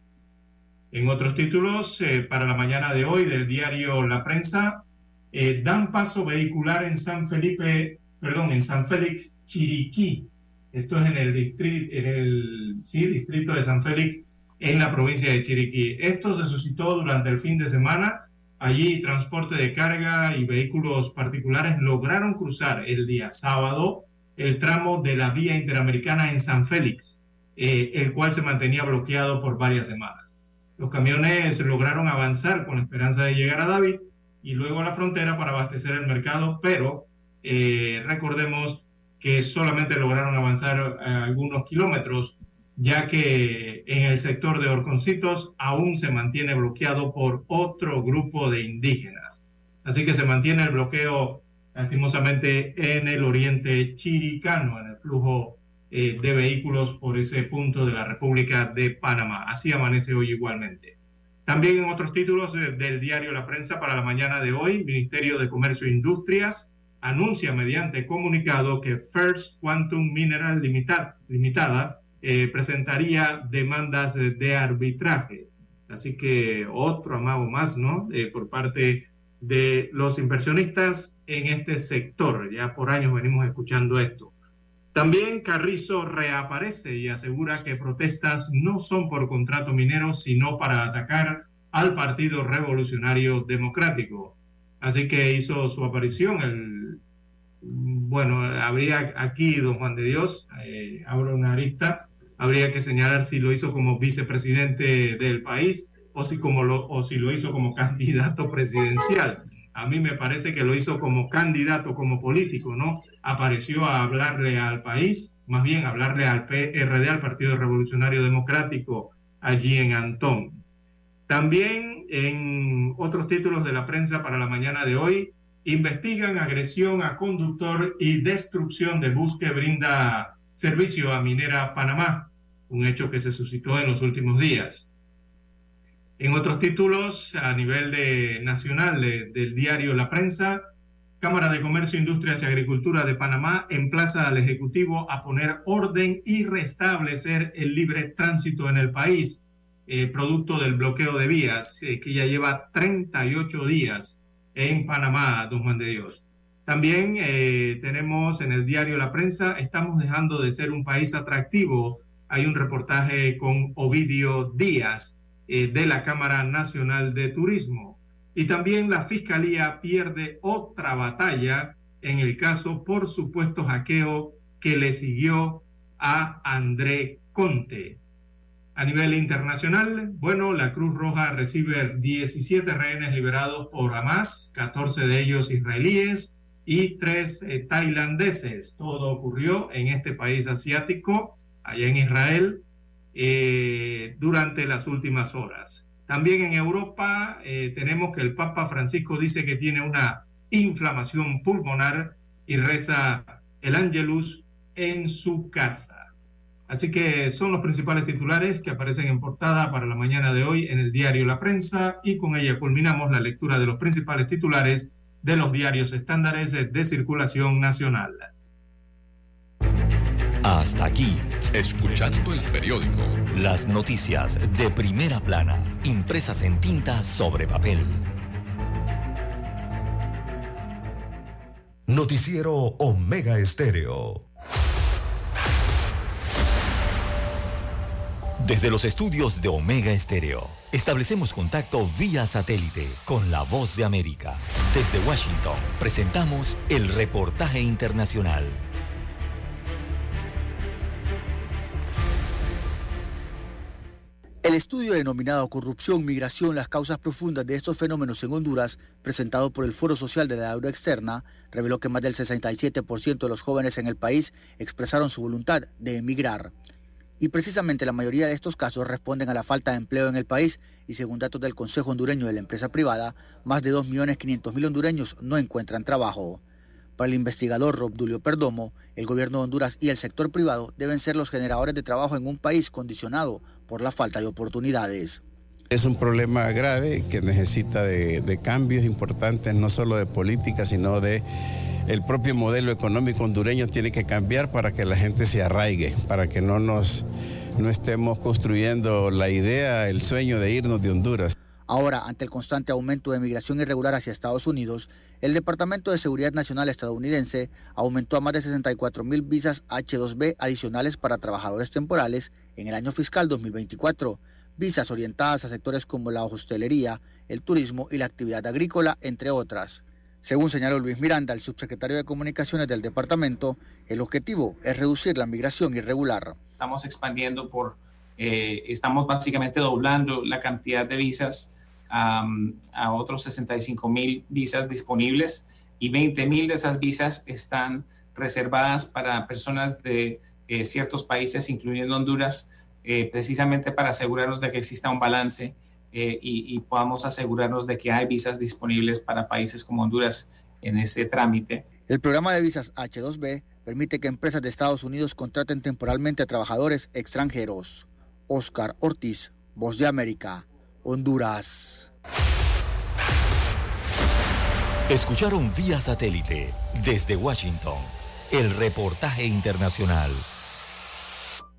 En otros títulos, eh, para la mañana de hoy del diario La Prensa, eh, dan paso vehicular en San Felipe, perdón, en San Félix, Chiriquí. Esto es en el, distrito, en el sí, distrito de San Félix, en la provincia de Chiriquí. Esto se suscitó durante el fin de semana. Allí transporte de carga y vehículos particulares lograron cruzar el día sábado el tramo de la vía interamericana en San Félix, eh, el cual se mantenía bloqueado por varias semanas. Los camiones lograron avanzar con la esperanza de llegar a David y luego a la frontera para abastecer el mercado, pero eh, recordemos que solamente lograron avanzar eh, algunos kilómetros ya que en el sector de Orconcitos aún se mantiene bloqueado por otro grupo de indígenas. Así que se mantiene el bloqueo lastimosamente en el oriente chiricano, en el flujo eh, de vehículos por ese punto de la República de Panamá. Así amanece hoy igualmente. También en otros títulos eh, del diario La Prensa para la mañana de hoy, Ministerio de Comercio e Industrias anuncia mediante comunicado que First Quantum Mineral Limitada eh, presentaría demandas de, arbitraje. Así que otro amago más, ¿no? Eh, por parte de los inversionistas en este sector. Ya por años venimos escuchando esto. También Carrizo reaparece y asegura que protestas no son por contrato minero, sino para atacar al Partido Revolucionario Democrático. Así que hizo su aparición el, bueno, habría aquí, don Juan de Dios, eh, abro una arista, habría que señalar si lo hizo como vicepresidente del país o si, como lo, o si lo hizo como candidato presidencial. A mí me parece que lo hizo como candidato, como político, ¿no? Apareció a hablarle al país, más bien hablarle al PRD, al Partido Revolucionario Democrático, allí en Antón. También en otros títulos de la prensa para la mañana de hoy, investigan agresión a conductor y destrucción de bus que brinda servicio a Minera Panamá, un hecho que se suscitó en los últimos días. En otros títulos, a nivel de, nacional del diario La Prensa, Cámara de Comercio, Industrias y Agricultura de Panamá emplaza al Ejecutivo a poner orden y restablecer el libre tránsito en el país, eh, producto del bloqueo de vías, eh, que ya lleva 38 días en Panamá, don Juan de Dios. También eh, tenemos en el diario La Prensa, estamos dejando de ser un país atractivo. Hay un reportaje con Ovidio Díaz eh, de la Cámara Nacional de Turismo. Y también la Fiscalía pierde otra batalla en el caso por supuesto hackeo que le siguió a André Conte. A nivel internacional, bueno, la Cruz Roja recibe 17 rehenes liberados por Hamas, 14 de ellos israelíes, y tres eh, tailandeses. Todo ocurrió en este país asiático, allá en Israel, eh, durante las últimas horas. También en Europa eh, tenemos que el Papa Francisco dice que tiene una inflamación pulmonar y reza el ángelus en su casa. Así que son los principales titulares que aparecen en portada para la mañana de hoy en el diario La Prensa y con ella culminamos la lectura de los principales titulares de los diarios estándares de circulación nacional. Hasta aquí, escuchando el periódico. Las noticias de primera plana, impresas en tinta sobre papel. Noticiero Omega Estéreo. Desde los estudios de Omega Estéreo, establecemos contacto vía satélite con la voz de América. Desde Washington, presentamos el reportaje internacional. El estudio denominado Corrupción, Migración, las causas profundas de estos fenómenos en Honduras, presentado por el Foro Social de la Deuda Externa, reveló que más del 67% de los jóvenes en el país expresaron su voluntad de emigrar. Y precisamente la mayoría de estos casos responden a la falta de empleo en el país y según datos del Consejo Hondureño de la Empresa Privada, más de 2.500.000 hondureños no encuentran trabajo. Para el investigador Rob Dulio Perdomo, el gobierno de Honduras y el sector privado deben ser los generadores de trabajo en un país condicionado por la falta de oportunidades. Es un problema grave que necesita de, cambios importantes, no solo de política, sino de el propio modelo económico hondureño tiene que cambiar para que la gente se arraigue, para que no nos no estemos construyendo la idea, el sueño de irnos de Honduras. Ahora, ante el constante aumento de migración irregular hacia Estados Unidos, el Departamento de Seguridad Nacional estadounidense aumentó a más de 64 mil visas H2B adicionales para trabajadores temporales en el año fiscal 2024, visas orientadas a sectores como la hostelería, el turismo y la actividad agrícola, entre otras. Según señaló Luis Miranda, el subsecretario de Comunicaciones del departamento, el objetivo es reducir la migración irregular. Estamos expandiendo por, eh, estamos básicamente doblando la cantidad de visas a otros 65 mil visas disponibles y 20 mil de esas visas están reservadas para personas de eh, ciertos países, incluyendo Honduras, eh, precisamente para asegurarnos de que exista un balance eh, y, y, podamos asegurarnos de que hay visas disponibles para países como Honduras en ese trámite. El programa de visas H2B permite que empresas de Estados Unidos contraten temporalmente a trabajadores extranjeros. Oscar Ortiz, Voz de América, Honduras. Escucharon vía satélite desde Washington el reportaje internacional.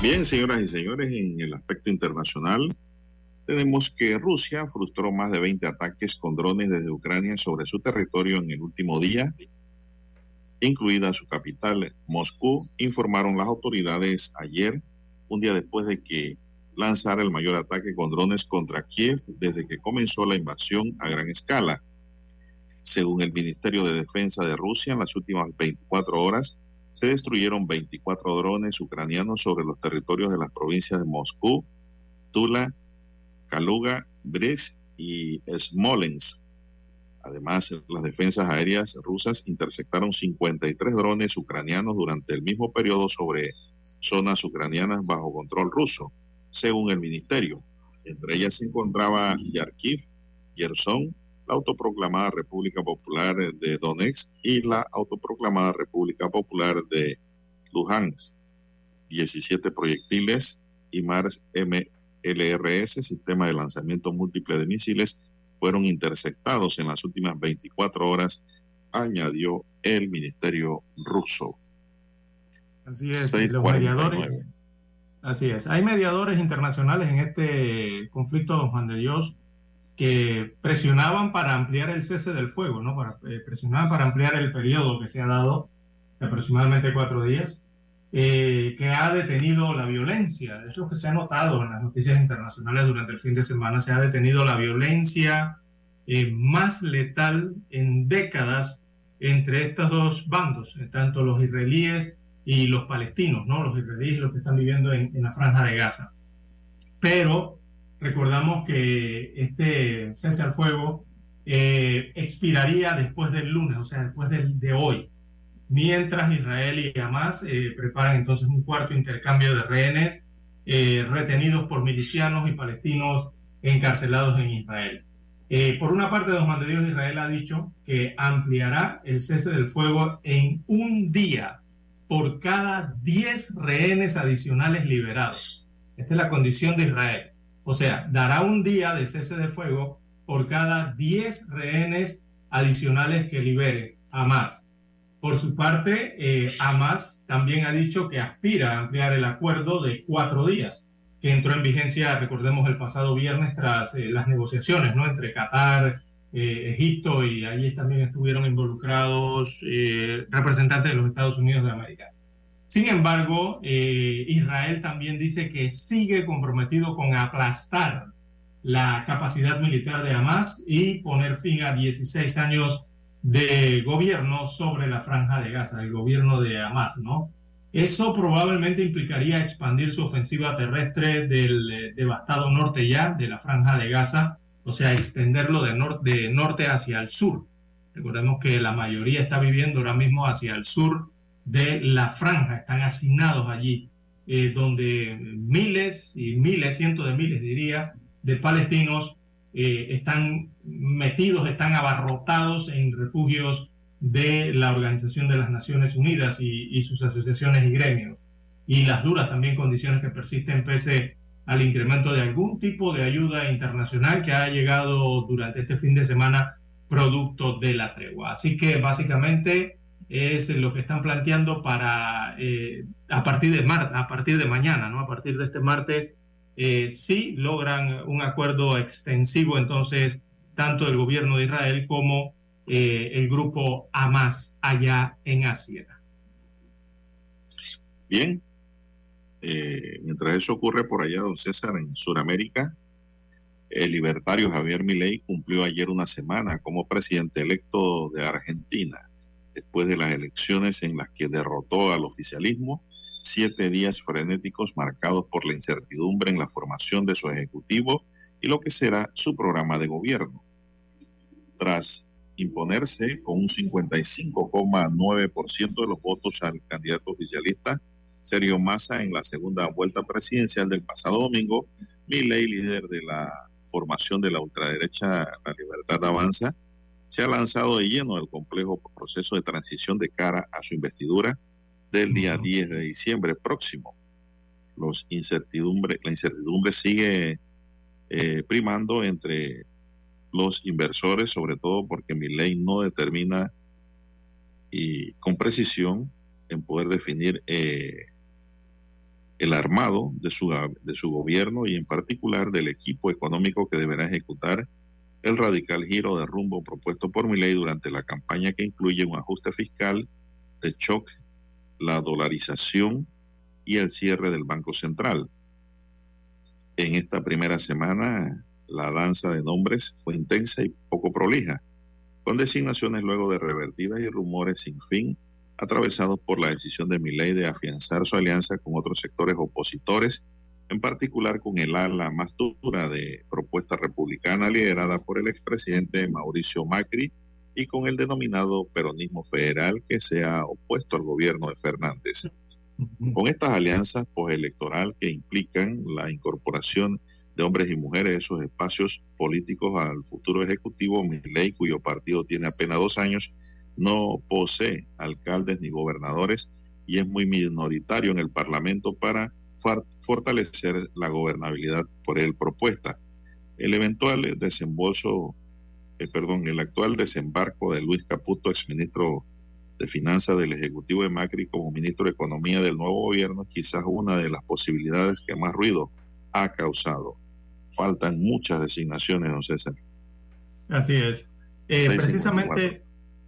Bien, señoras y señores, en el aspecto internacional, tenemos que Rusia frustró más de 20 ataques con drones desde Ucrania sobre su territorio en el último día, incluida su capital, Moscú, informaron las autoridades ayer, un día después de que lanzara el mayor ataque con drones contra Kiev desde que comenzó la invasión a gran escala. Según el Ministerio de Defensa de Rusia, en las últimas 24 horas se destruyeron 24 drones ucranianos sobre los territorios de las provincias de Moscú, Tula, Kaluga, Brest y Smolensk. Además, las defensas aéreas rusas interceptaron 53 drones ucranianos durante el mismo periodo sobre zonas ucranianas bajo control ruso, según el ministerio. Entre ellas se encontraba Yarkiv, Yerson, la autoproclamada República Popular de Donetsk y la autoproclamada República Popular de Luhansk. 17 proyectiles y Mars MLRS, sistema de lanzamiento múltiple de misiles, fueron interceptados en las últimas 24 horas, añadió el Ministerio ruso. Así es, los mediadores. Así es, hay mediadores internacionales en este conflicto, Juan de Dios, que presionaban para ampliar el cese del fuego, ¿no? Para, eh, presionaban para ampliar el periodo que se ha dado, de aproximadamente cuatro días, eh, que ha detenido la violencia. Es lo que se ha notado en las noticias internacionales durante el fin de semana. Se ha detenido la violencia eh, más letal en décadas entre estos dos bandos, tanto los israelíes y los palestinos, ¿no? Los israelíes los que están viviendo en, en la franja de Gaza. Pero recordamos que este cese al fuego eh, expiraría después del lunes, o sea, después de hoy, mientras Israel y Hamas eh, preparan entonces un cuarto intercambio de rehenes eh, retenidos por milicianos y palestinos encarcelados en Israel. Eh, por una parte, don Juan de Israel ha dicho que ampliará el cese del fuego en un día por cada 10 rehenes adicionales liberados. Esta es la condición de Israel. O sea, dará un día de cese de fuego por cada 10 rehenes adicionales que libere Hamas. Por su parte, eh, Hamas también ha dicho que aspira a ampliar el acuerdo de cuatro días, que entró en vigencia, recordemos, el pasado viernes tras eh, las negociaciones ¿no? entre Qatar, eh, Egipto y allí también estuvieron involucrados eh, representantes de los Estados Unidos de América. Sin embargo, eh, Israel también dice que sigue comprometido con aplastar la capacidad militar de Hamas y poner fin a 16 años de gobierno sobre la franja de Gaza, el gobierno de Hamas, ¿no? Eso probablemente implicaría expandir su ofensiva terrestre del eh, devastado norte ya, de la franja de Gaza, o sea, extenderlo de, de norte hacia el sur. Recordemos que la mayoría está viviendo ahora mismo hacia el sur de la franja, están hacinados allí, eh, donde miles y miles, cientos de miles diría, de palestinos eh, están metidos, están abarrotados en refugios de la Organización de las Naciones Unidas y, sus asociaciones y gremios, y las duras también condiciones que persisten pese al incremento de algún tipo de ayuda internacional que ha llegado durante este fin de semana producto de la tregua. Así que básicamente es lo que están planteando para eh, a partir de mar, a partir de mañana, ¿no? A partir de este martes, eh, si logran un acuerdo extensivo, entonces tanto el gobierno de Israel como eh, el grupo Hamas allá en Asia. Bien, mientras eso ocurre por allá, don César, en Sudamérica, el libertario Javier Milei cumplió ayer una semana como presidente electo de Argentina después de las elecciones en las que derrotó al oficialismo, siete días frenéticos marcados por la incertidumbre en la formación de su ejecutivo y lo que será su programa de gobierno. Tras imponerse con un 55,9% de los votos al candidato oficialista, Sergio Massa, en la segunda vuelta presidencial del pasado domingo, Milei, líder de la formación de la ultraderecha La Libertad Avanza, se ha lanzado de lleno el complejo proceso de transición de cara a su investidura del día 10 de diciembre próximo. Los incertidumbre, la incertidumbre sigue eh, primando entre los inversores, sobre todo porque mi ley no determina y con precisión en poder definir eh, el armado de su, de su gobierno y en particular del equipo económico que deberá ejecutar el radical giro de rumbo propuesto por mi ley durante la campaña que incluye un ajuste fiscal de shock, la dolarización y el cierre del Banco Central. En esta primera semana, la danza de nombres fue intensa y poco prolija, con designaciones luego de revertidas y rumores sin fin, atravesados por la decisión de ley de afianzar su alianza con otros sectores opositores en particular con el ala más dura de propuesta republicana liderada por el expresidente Mauricio Macri y con el denominado peronismo federal que se ha opuesto al gobierno de Fernández. Con estas alianzas postelectoral que implican la incorporación de hombres y mujeres de esos espacios políticos al futuro ejecutivo, ley cuyo partido tiene apenas dos años, no posee alcaldes ni gobernadores y es muy minoritario en el Parlamento para fortalecer la gobernabilidad por él propuesta. El eventual desembolso, eh, perdón, el actual desembarco de Luis Caputo, exministro de Finanzas del Ejecutivo de Macri como ministro de Economía del nuevo gobierno, es quizás una de las posibilidades que más ruido ha causado. Faltan muchas designaciones, don César. Así es. Eh, precisamente,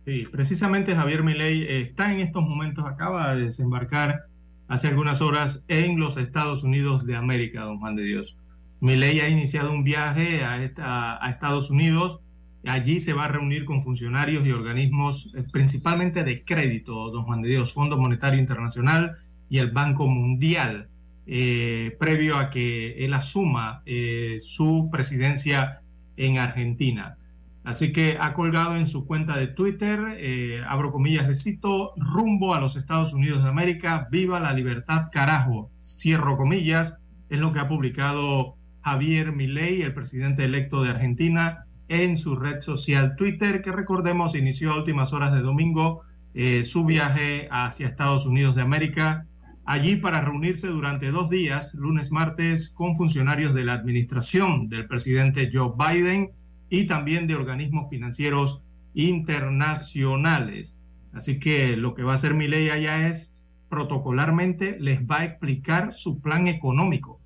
sí, precisamente Javier Milei está en estos momentos, acaba de desembarcar hace algunas horas en los Estados Unidos de América, don Juan de Dios. Milei ha iniciado un viaje a, a Estados Unidos. Allí se va a reunir con funcionarios y organismos eh, principalmente de crédito, don Juan de Dios, Fondo Monetario Internacional y el Banco Mundial, eh, previo a que él asuma eh, su presidencia en Argentina. Así que ha colgado en su cuenta de Twitter, eh, abro comillas, recito, rumbo a los Estados Unidos de América, viva la libertad carajo, cierro comillas, es lo que ha publicado Javier Milei, el presidente electo de Argentina, en su red social Twitter, que recordemos inició a últimas horas de domingo eh, su viaje hacia Estados Unidos de América, allí para reunirse durante dos días, lunes, martes, con funcionarios de la administración del presidente Joe Biden, y también de organismos financieros internacionales. Así que lo que va a hacer mi ley allá es protocolarmente les va a explicar su plan económico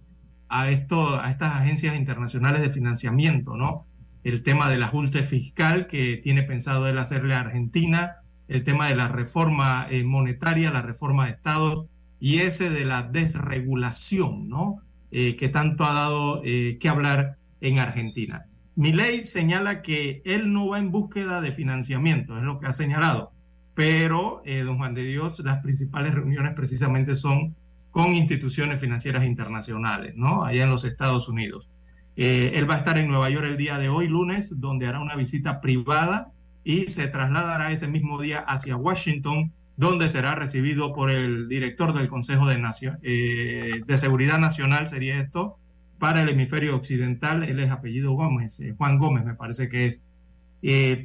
a, esto, a estas agencias internacionales de financiamiento, ¿no? El tema del ajuste fiscal que tiene pensado él hacerle a Argentina, el tema de la reforma eh, monetaria, la reforma de Estado y ese de la desregulación, ¿no? Eh, que tanto ha dado eh, que hablar en Argentina. Ley señala que él no va en búsqueda de financiamiento, es lo que ha señalado, pero, eh, don Juan de Dios, las principales reuniones precisamente son con instituciones financieras internacionales, ¿no? Allá en los Estados Unidos. Eh, él va a estar en Nueva York el día de hoy, lunes, donde hará una visita privada y se trasladará ese mismo día hacia Washington, donde será recibido por el director del Consejo de, eh, de Seguridad Nacional, sería esto, para el hemisferio occidental. Él es apellido Gómez, eh, Juan Gómez me parece que es.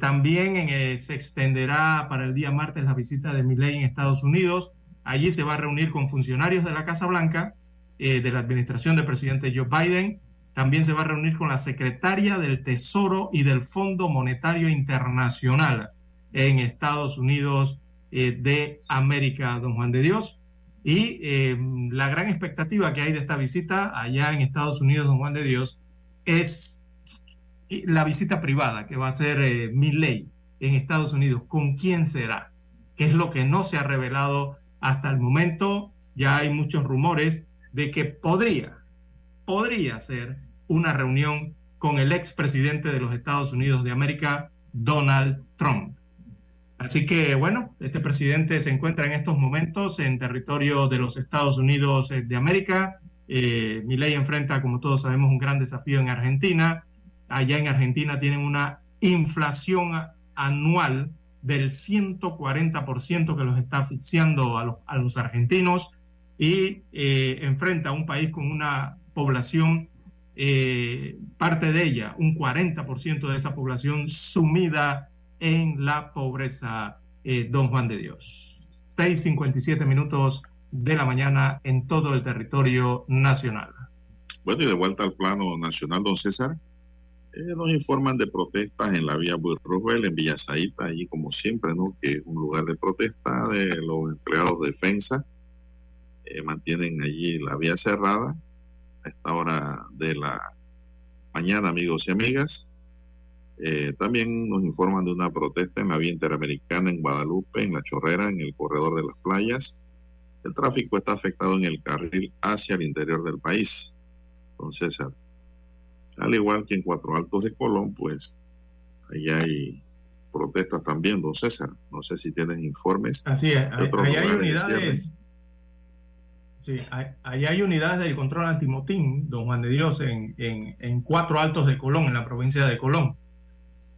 también se extenderá para el día martes la visita de Milley en Estados Unidos Allí se va a reunir con funcionarios de la Casa Blanca, eh, de la administración del presidente Joe Biden. También se va a reunir con la secretaria del Tesoro y del Fondo Monetario Internacional en Estados Unidos eh, de América, don Juan de Dios. Y eh, la gran expectativa que hay de esta visita allá en Estados Unidos, don Juan de Dios, es la visita privada que va a hacer eh, Milley en Estados Unidos. ¿Con quién será? ¿Qué es lo que no se ha revelado hasta el momento ya hay muchos rumores de que podría, podría ser una reunión con el expresidente de los Estados Unidos de América, Donald Trump. Así que bueno, este presidente se encuentra en estos momentos en territorio de los Estados Unidos eh, de América. Eh, ley enfrenta, como todos sabemos, un gran desafío en Argentina. Allá en Argentina tienen una inflación anual del 140% que los está asfixiando a los, a los argentinos y eh, enfrenta a un país con una población, eh, parte de ella, un 40% de esa población sumida en la pobreza, eh, don Juan de Dios. 6.57 minutos de la mañana en todo el territorio nacional. Bueno, y de vuelta al plano nacional, don César. Eh, nos informan de protestas en la vía Roosevelt, en Villa Zaita, allí como siempre, ¿no? Que es un lugar de protesta de los empleados de defensa. Eh, mantienen allí la vía cerrada a esta hora de la mañana, amigos y amigas. Eh, también nos informan de una protesta en la vía interamericana en Guadalupe, en La Chorrera, en el corredor de las playas. El tráfico está afectado en el carril hacia el interior del país. Entonces, al igual que en Cuatro Altos de Colón, pues ahí hay protestas también, don César. No sé si tienes informes. Así es, ahí hay unidades. Sí, ahí hay unidades del control antimotín, don Juan de Dios, en, en, Cuatro Altos de Colón, en la provincia de Colón.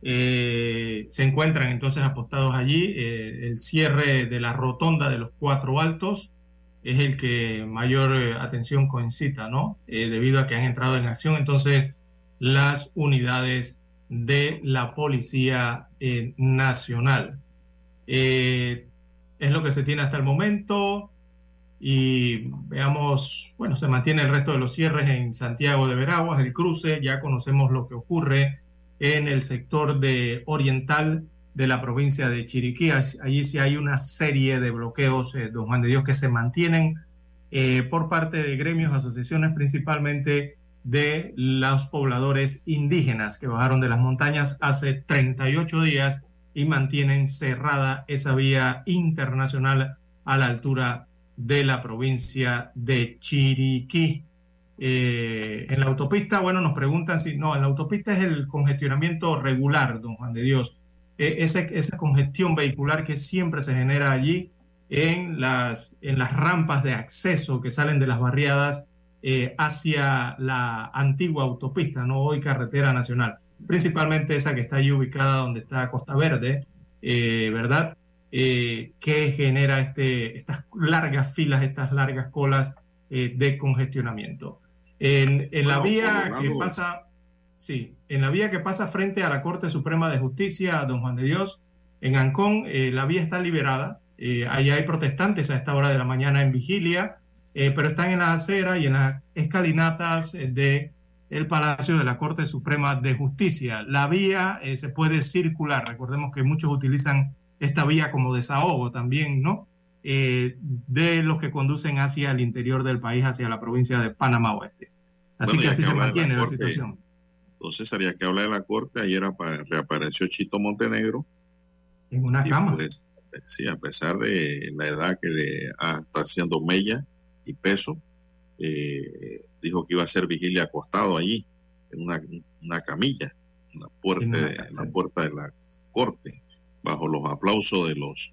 Eh, se encuentran entonces apostados allí. Eh, el cierre de la rotonda de los Cuatro Altos es el que mayor eh, atención coincida, ¿no? debido a que han entrado en acción. Entonces, las unidades de la Policía Nacional. Es lo que se tiene hasta el momento y veamos, bueno, se mantiene el resto de los cierres en Santiago de Veraguas, el cruce, ya conocemos lo que ocurre en el sector de oriental de la provincia de Chiriquí. Allí sí hay una serie de bloqueos, eh, don Juan de Dios, que se mantienen por parte de gremios, asociaciones principalmente de los pobladores indígenas que bajaron de las montañas hace 38 días y mantienen cerrada esa vía internacional a la altura de la provincia de Chiriquí. Eh, en la autopista, bueno, nos preguntan si no, en la autopista es el congestionamiento regular, don Juan de Dios. E, esa congestión vehicular que siempre se genera allí en las, en las rampas de acceso que salen de las barriadas eh, hacia la antigua autopista, no hoy carretera nacional, principalmente esa que está allí ubicada donde está Costa Verde, eh, ¿verdad? Que genera este, estas largas filas, estas largas colas de congestionamiento. En, la vía que pasa, sí, en la vía que pasa frente a la Corte Suprema de Justicia, don Juan de Dios, en Ancón, la vía está liberada. allá hay protestantes a esta hora de la mañana en vigilia eh, pero están en las aceras y en las escalinatas eh, de el Palacio de la Corte Suprema de Justicia. La vía eh, se puede circular, recordemos que muchos utilizan esta vía como desahogo también, ¿no? De los que conducen hacia el interior del país, hacia la provincia de Panamá Oeste. Así que así se mantiene la, situación. Entonces, haría que habla de la Corte, ayer reapareció Chito Montenegro. En una cama. Pues, sí, a pesar de la edad que le está haciendo Mella, y peso. Eh, dijo que iba a ser vigilia acostado allí. en una, una camilla en la, puerta de, en la puerta de la corte, bajo los aplausos de los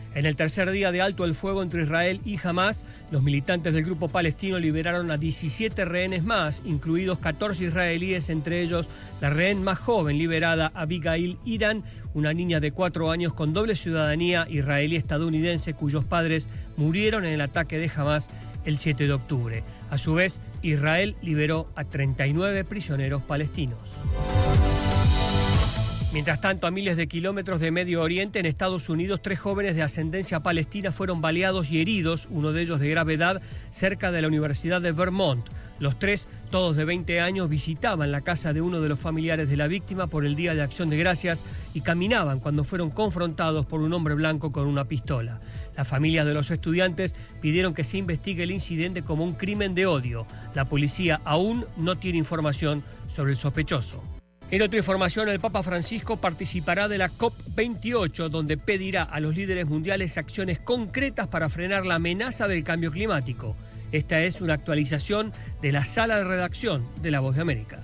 En el tercer día de alto el fuego entre Israel y Hamas, los militantes del grupo palestino liberaron a 17 rehenes más, incluidos 14 israelíes, entre ellos la rehén más joven liberada, Abigail Iran, una niña de 4 años con doble ciudadanía israelí-estadounidense cuyos padres murieron en el ataque de Hamas el 7 de octubre. A su vez, Israel liberó a 39 prisioneros palestinos. Mientras tanto, a miles de kilómetros de Medio Oriente, en Estados Unidos, tres jóvenes de ascendencia palestina fueron baleados y heridos, uno de ellos de gravedad, cerca de la Universidad de Vermont. Los tres, todos de 20 años, visitaban la casa de uno de los familiares de la víctima por el Día de Acción de Gracias y caminaban cuando fueron confrontados por un hombre blanco con una pistola. Las familias de los estudiantes pidieron que se investigue el incidente como un crimen de odio. La policía aún no tiene información sobre el sospechoso. En otra información, el Papa Francisco participará de la COP28, donde pedirá a los líderes mundiales acciones concretas para frenar la amenaza del cambio climático. Esta es una actualización de la sala de redacción de La Voz de América.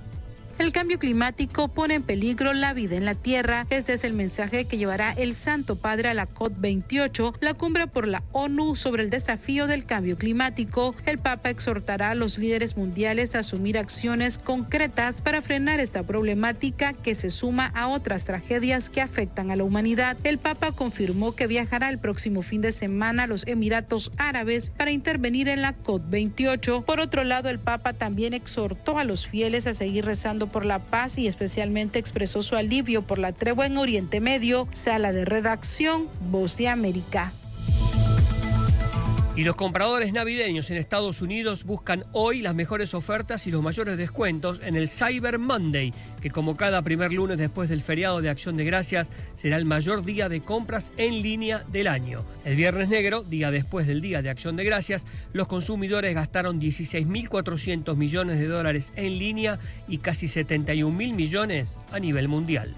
El cambio climático pone en peligro la vida en la Tierra. Este es el mensaje que llevará el Santo Padre a la COP28, la cumbre por la ONU sobre el desafío del cambio climático. El Papa exhortará a los líderes mundiales a asumir acciones concretas para frenar esta problemática que se suma a otras tragedias que afectan a la humanidad. El Papa confirmó que viajará el próximo fin de semana a los Emiratos Árabes para intervenir en la COP28. Por otro lado, el Papa también exhortó a los fieles a seguir rezando por la paz y especialmente expresó su alivio por la tregua en Oriente Medio. Sala de redacción, Voz de América. Y los compradores navideños en Estados Unidos buscan hoy las mejores ofertas y los mayores descuentos en el Cyber Monday, que como cada primer lunes después del feriado de Acción de Gracias será el mayor día de compras en línea del año. El viernes negro, día después del día de Acción de Gracias, los consumidores gastaron 16.400 millones de dólares en línea y casi 71.000 millones a nivel mundial.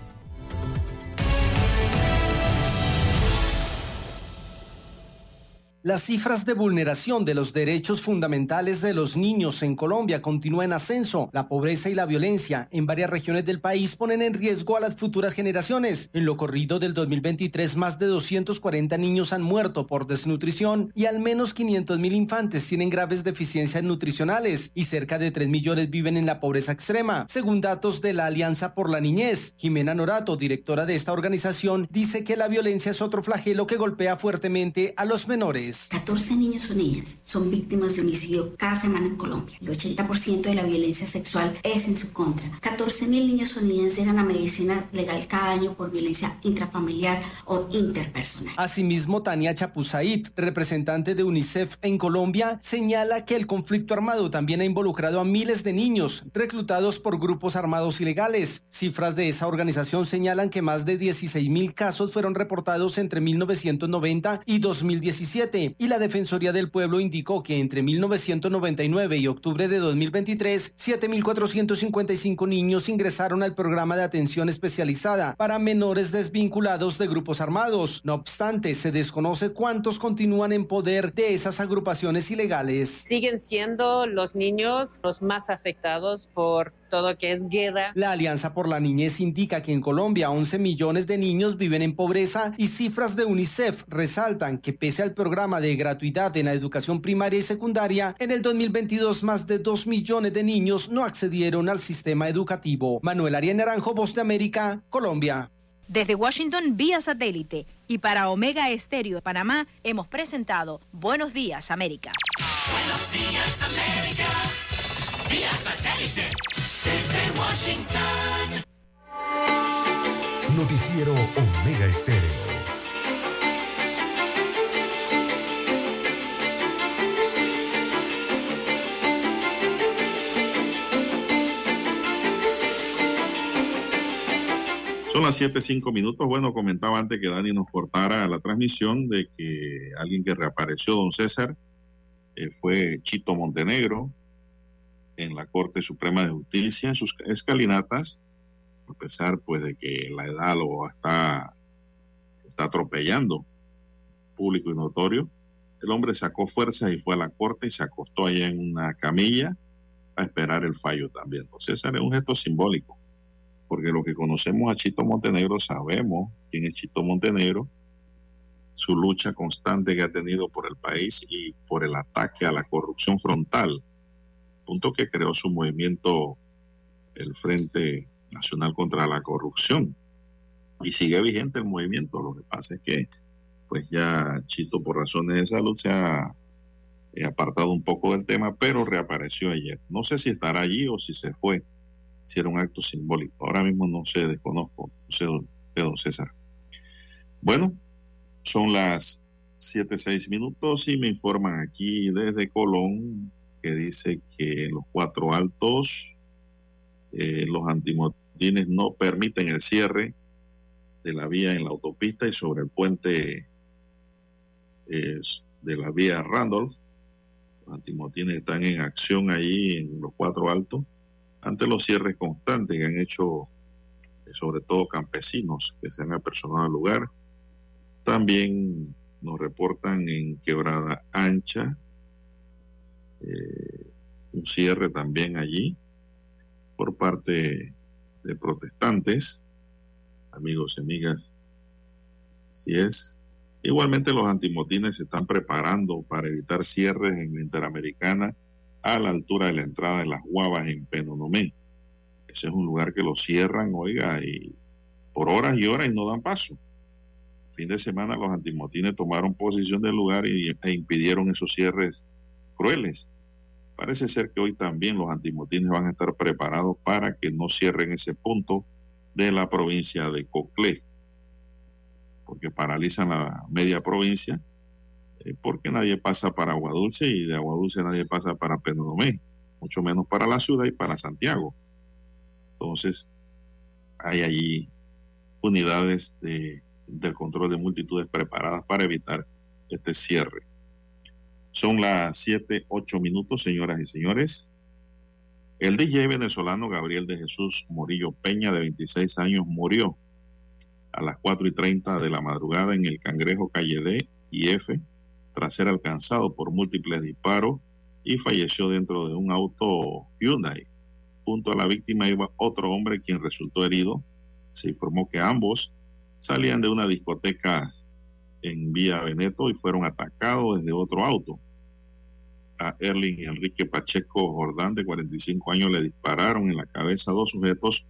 Las cifras de vulneración de los derechos fundamentales de los niños en Colombia continúan en ascenso. La pobreza y la violencia en varias regiones del país ponen en riesgo a las futuras generaciones. En lo corrido del 2023, más de 240 niños han muerto por desnutrición y al menos 500 mil infantes tienen graves deficiencias nutricionales y cerca de 3 millones viven en la pobreza extrema, según datos de la Alianza por la Niñez. Jimena Norato, directora de esta organización, dice que la violencia es otro flagelo que golpea fuertemente a los menores. 14 niños o niñas son víctimas de homicidio cada semana en Colombia. El 80% de la violencia sexual es en su contra. 14 mil niños o niñas llegan a medicina legal cada año por violencia intrafamiliar o interpersonal. Asimismo, Tania Chapuzait, representante de UNICEF en Colombia, señala que el conflicto armado también ha involucrado a miles de niños reclutados por grupos armados ilegales. Cifras de esa organización señalan que más de 16 mil casos fueron reportados entre 1990 y 2017 y la Defensoría del Pueblo indicó que entre 1999 y octubre de 2023, 7.455 niños ingresaron al programa de atención especializada para menores desvinculados de grupos armados. No obstante, se desconoce cuántos continúan en poder de esas agrupaciones ilegales. Siguen siendo los niños los más afectados por todo que es guerra. La Alianza por la Niñez indica que en Colombia 11 millones de niños viven en pobreza y cifras de UNICEF resaltan que pese al programa de gratuidad en la educación primaria y secundaria, en el 2022 más de 2 millones de niños no accedieron al sistema educativo. Manuel Arias Naranjo, Voz de América, Colombia. Desde Washington vía satélite y para Omega Estéreo de Panamá hemos presentado Buenos Días América. Buenos días América, vía satélite desde Washington. Noticiero Omega Estéreo. las 7, 5 minutos. Bueno, comentaba antes que Dani nos cortara la transmisión de que alguien que reapareció, don César, eh, fue Chito Montenegro en la Corte Suprema de Justicia, en sus escalinatas, a pesar pues de que la edad lo está, está atropellando, público y notorio. El hombre sacó fuerzas y fue a la corte y se acostó allá en una camilla a esperar el fallo también. Entonces, César es un gesto simbólico porque lo que conocemos a Chito Montenegro sabemos quién es Chito Montenegro, su lucha constante que ha tenido por el país y por el ataque a la corrupción frontal, punto que creó su movimiento, el Frente Nacional contra la Corrupción. Y sigue vigente el movimiento, lo que pasa es que pues ya Chito por razones de salud se ha apartado un poco del tema, pero reapareció ayer. No sé si estará allí o si se fue si era un acto simbólico. Ahora mismo no sé, desconozco, no sé César. Bueno, son las 7, 6 minutos y me informan aquí desde Colón que dice que en los cuatro altos eh, los antimotines no permiten el cierre de la vía en la autopista y sobre el puente eh, de la vía Randolph. Los antimotines están en acción ahí en los cuatro altos ante los cierres constantes que han hecho eh, sobre todo campesinos que se han apersonado al lugar. También nos reportan en Quebrada Ancha eh, un cierre también allí por parte de protestantes, amigos y amigas. Así es. Igualmente los antimotines se están preparando para evitar cierres en la Interamericana a la altura de la entrada de las Guavas en Penonomé. Ese es un lugar que lo cierran, oiga, y por horas y horas y no dan paso. Fin de semana los antimotines tomaron posición del lugar y, e impidieron esos cierres crueles. Parece ser que hoy también los antimotines van a estar preparados para que no cierren ese punto de la provincia de Coclé, porque paralizan la media provincia eh, porque nadie pasa para Agua Dulce y de Agua Dulce nadie pasa para Penonomé, mucho menos para la ciudad y para Santiago. Entonces, hay allí unidades de, del control de multitudes preparadas para evitar este cierre. Son las 7, 8 minutos, señoras y señores. El DJ venezolano Gabriel de Jesús Morillo Peña, de 26 años, murió a las 4 y 30 de la madrugada en el Cangrejo Calle D y F, tras ser alcanzado por múltiples disparos y falleció dentro de un auto Hyundai. Junto a la víctima iba otro hombre quien resultó herido. Se informó que ambos salían de una discoteca en Vía Veneto y fueron atacados desde otro auto. A Erling Enrique Pacheco Jordán, de 45 años, le dispararon en la cabeza dos sujetos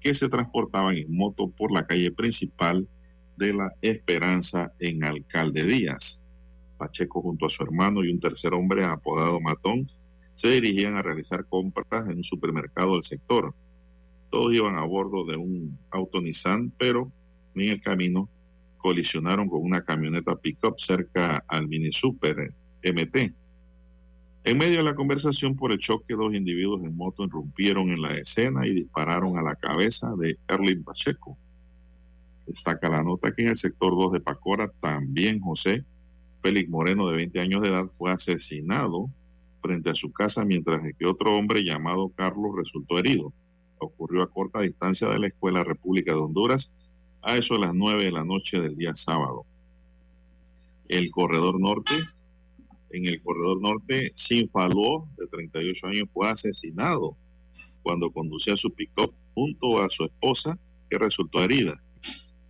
que se transportaban en moto por la calle principal de la Esperanza en Alcalde Díaz. Pacheco junto a su hermano y un tercer hombre apodado Matón se dirigían a realizar compras en un supermercado del sector. Todos iban a bordo de un auto Nissan, pero en el camino colisionaron con una camioneta pickup cerca al mini super MT. En medio de la conversación por el choque, dos individuos en moto irrumpieron en la escena y dispararon a la cabeza de Erling Pacheco. Destaca la nota que en el sector 2 de Pacora también José Félix Moreno, de 20 años de edad, fue asesinado frente a su casa mientras que otro hombre llamado Carlos resultó herido. Ocurrió a corta distancia de la Escuela República de Honduras a eso de las 9 de la noche del día sábado. El corredor norte, en el corredor norte, Sinfaló, de 38 años, fue asesinado cuando conducía su pick-up junto a su esposa, que resultó herida.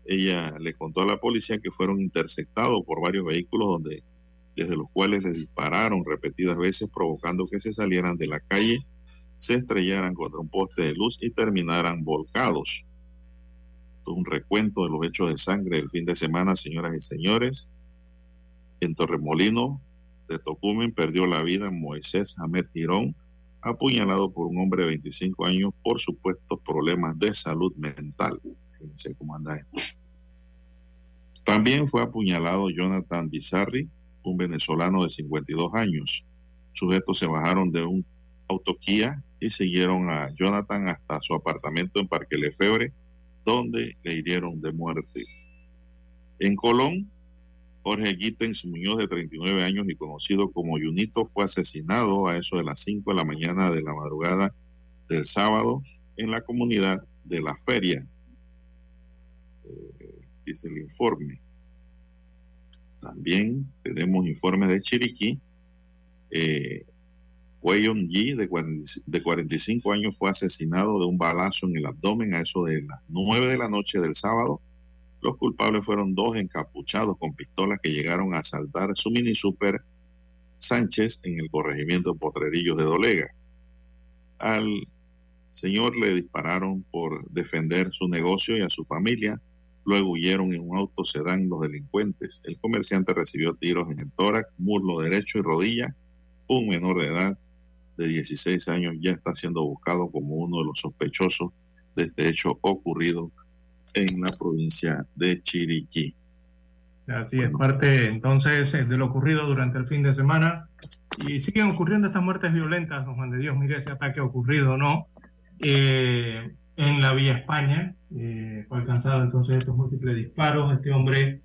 Ella le contó a la policía que fueron interceptados por varios vehículos donde desde los cuales les dispararon repetidas veces provocando que se salieran de la calle, se estrellaran contra un poste de luz y terminaran volcados. Un recuento de los hechos de sangre del fin de semana, señoras y señores. En Torremolino de Tocumen perdió la vida Moisés Ahmed Girón, apuñalado por un hombre de 25 años por supuestos problemas de salud mental. Fíjense cómo anda esto. También fue apuñalado Jonathan Bizarri, un venezolano de 52 años. Sujetos se bajaron de un auto y siguieron a Jonathan hasta su apartamento en Parque Lefebre, donde le hirieron de muerte. En Colón, Jorge Gittens Muñoz, de 39 años y conocido como Junito, fue asesinado a eso de las 5 de la mañana de la madrugada del sábado en la comunidad de la feria. Eh, dice el informe. También tenemos informes de Chiriquí. Eh, Weyon Yi, de, de 45 años, fue asesinado de un balazo en el abdomen a eso de las 9 de la noche del sábado. Los culpables fueron dos encapuchados con pistolas que llegaron a asaltar su mini super Sánchez en el corregimiento Potrerillos de Dolega. Al señor le dispararon por defender su negocio y a su familia. Luego huyeron en un auto sedán los delincuentes. El comerciante recibió tiros en el tórax, muslo derecho y rodilla. Un menor de edad de 16 años ya está siendo buscado como uno de los sospechosos de este hecho ocurrido en la provincia de Chiriquí. Así es, parte entonces de lo ocurrido durante el fin de semana. Y siguen ocurriendo estas muertes violentas, don Juan de Dios, mire ese ataque ocurrido, ¿no? Eh, en la vía España, eh, fue alcanzado entonces estos múltiples disparos, este hombre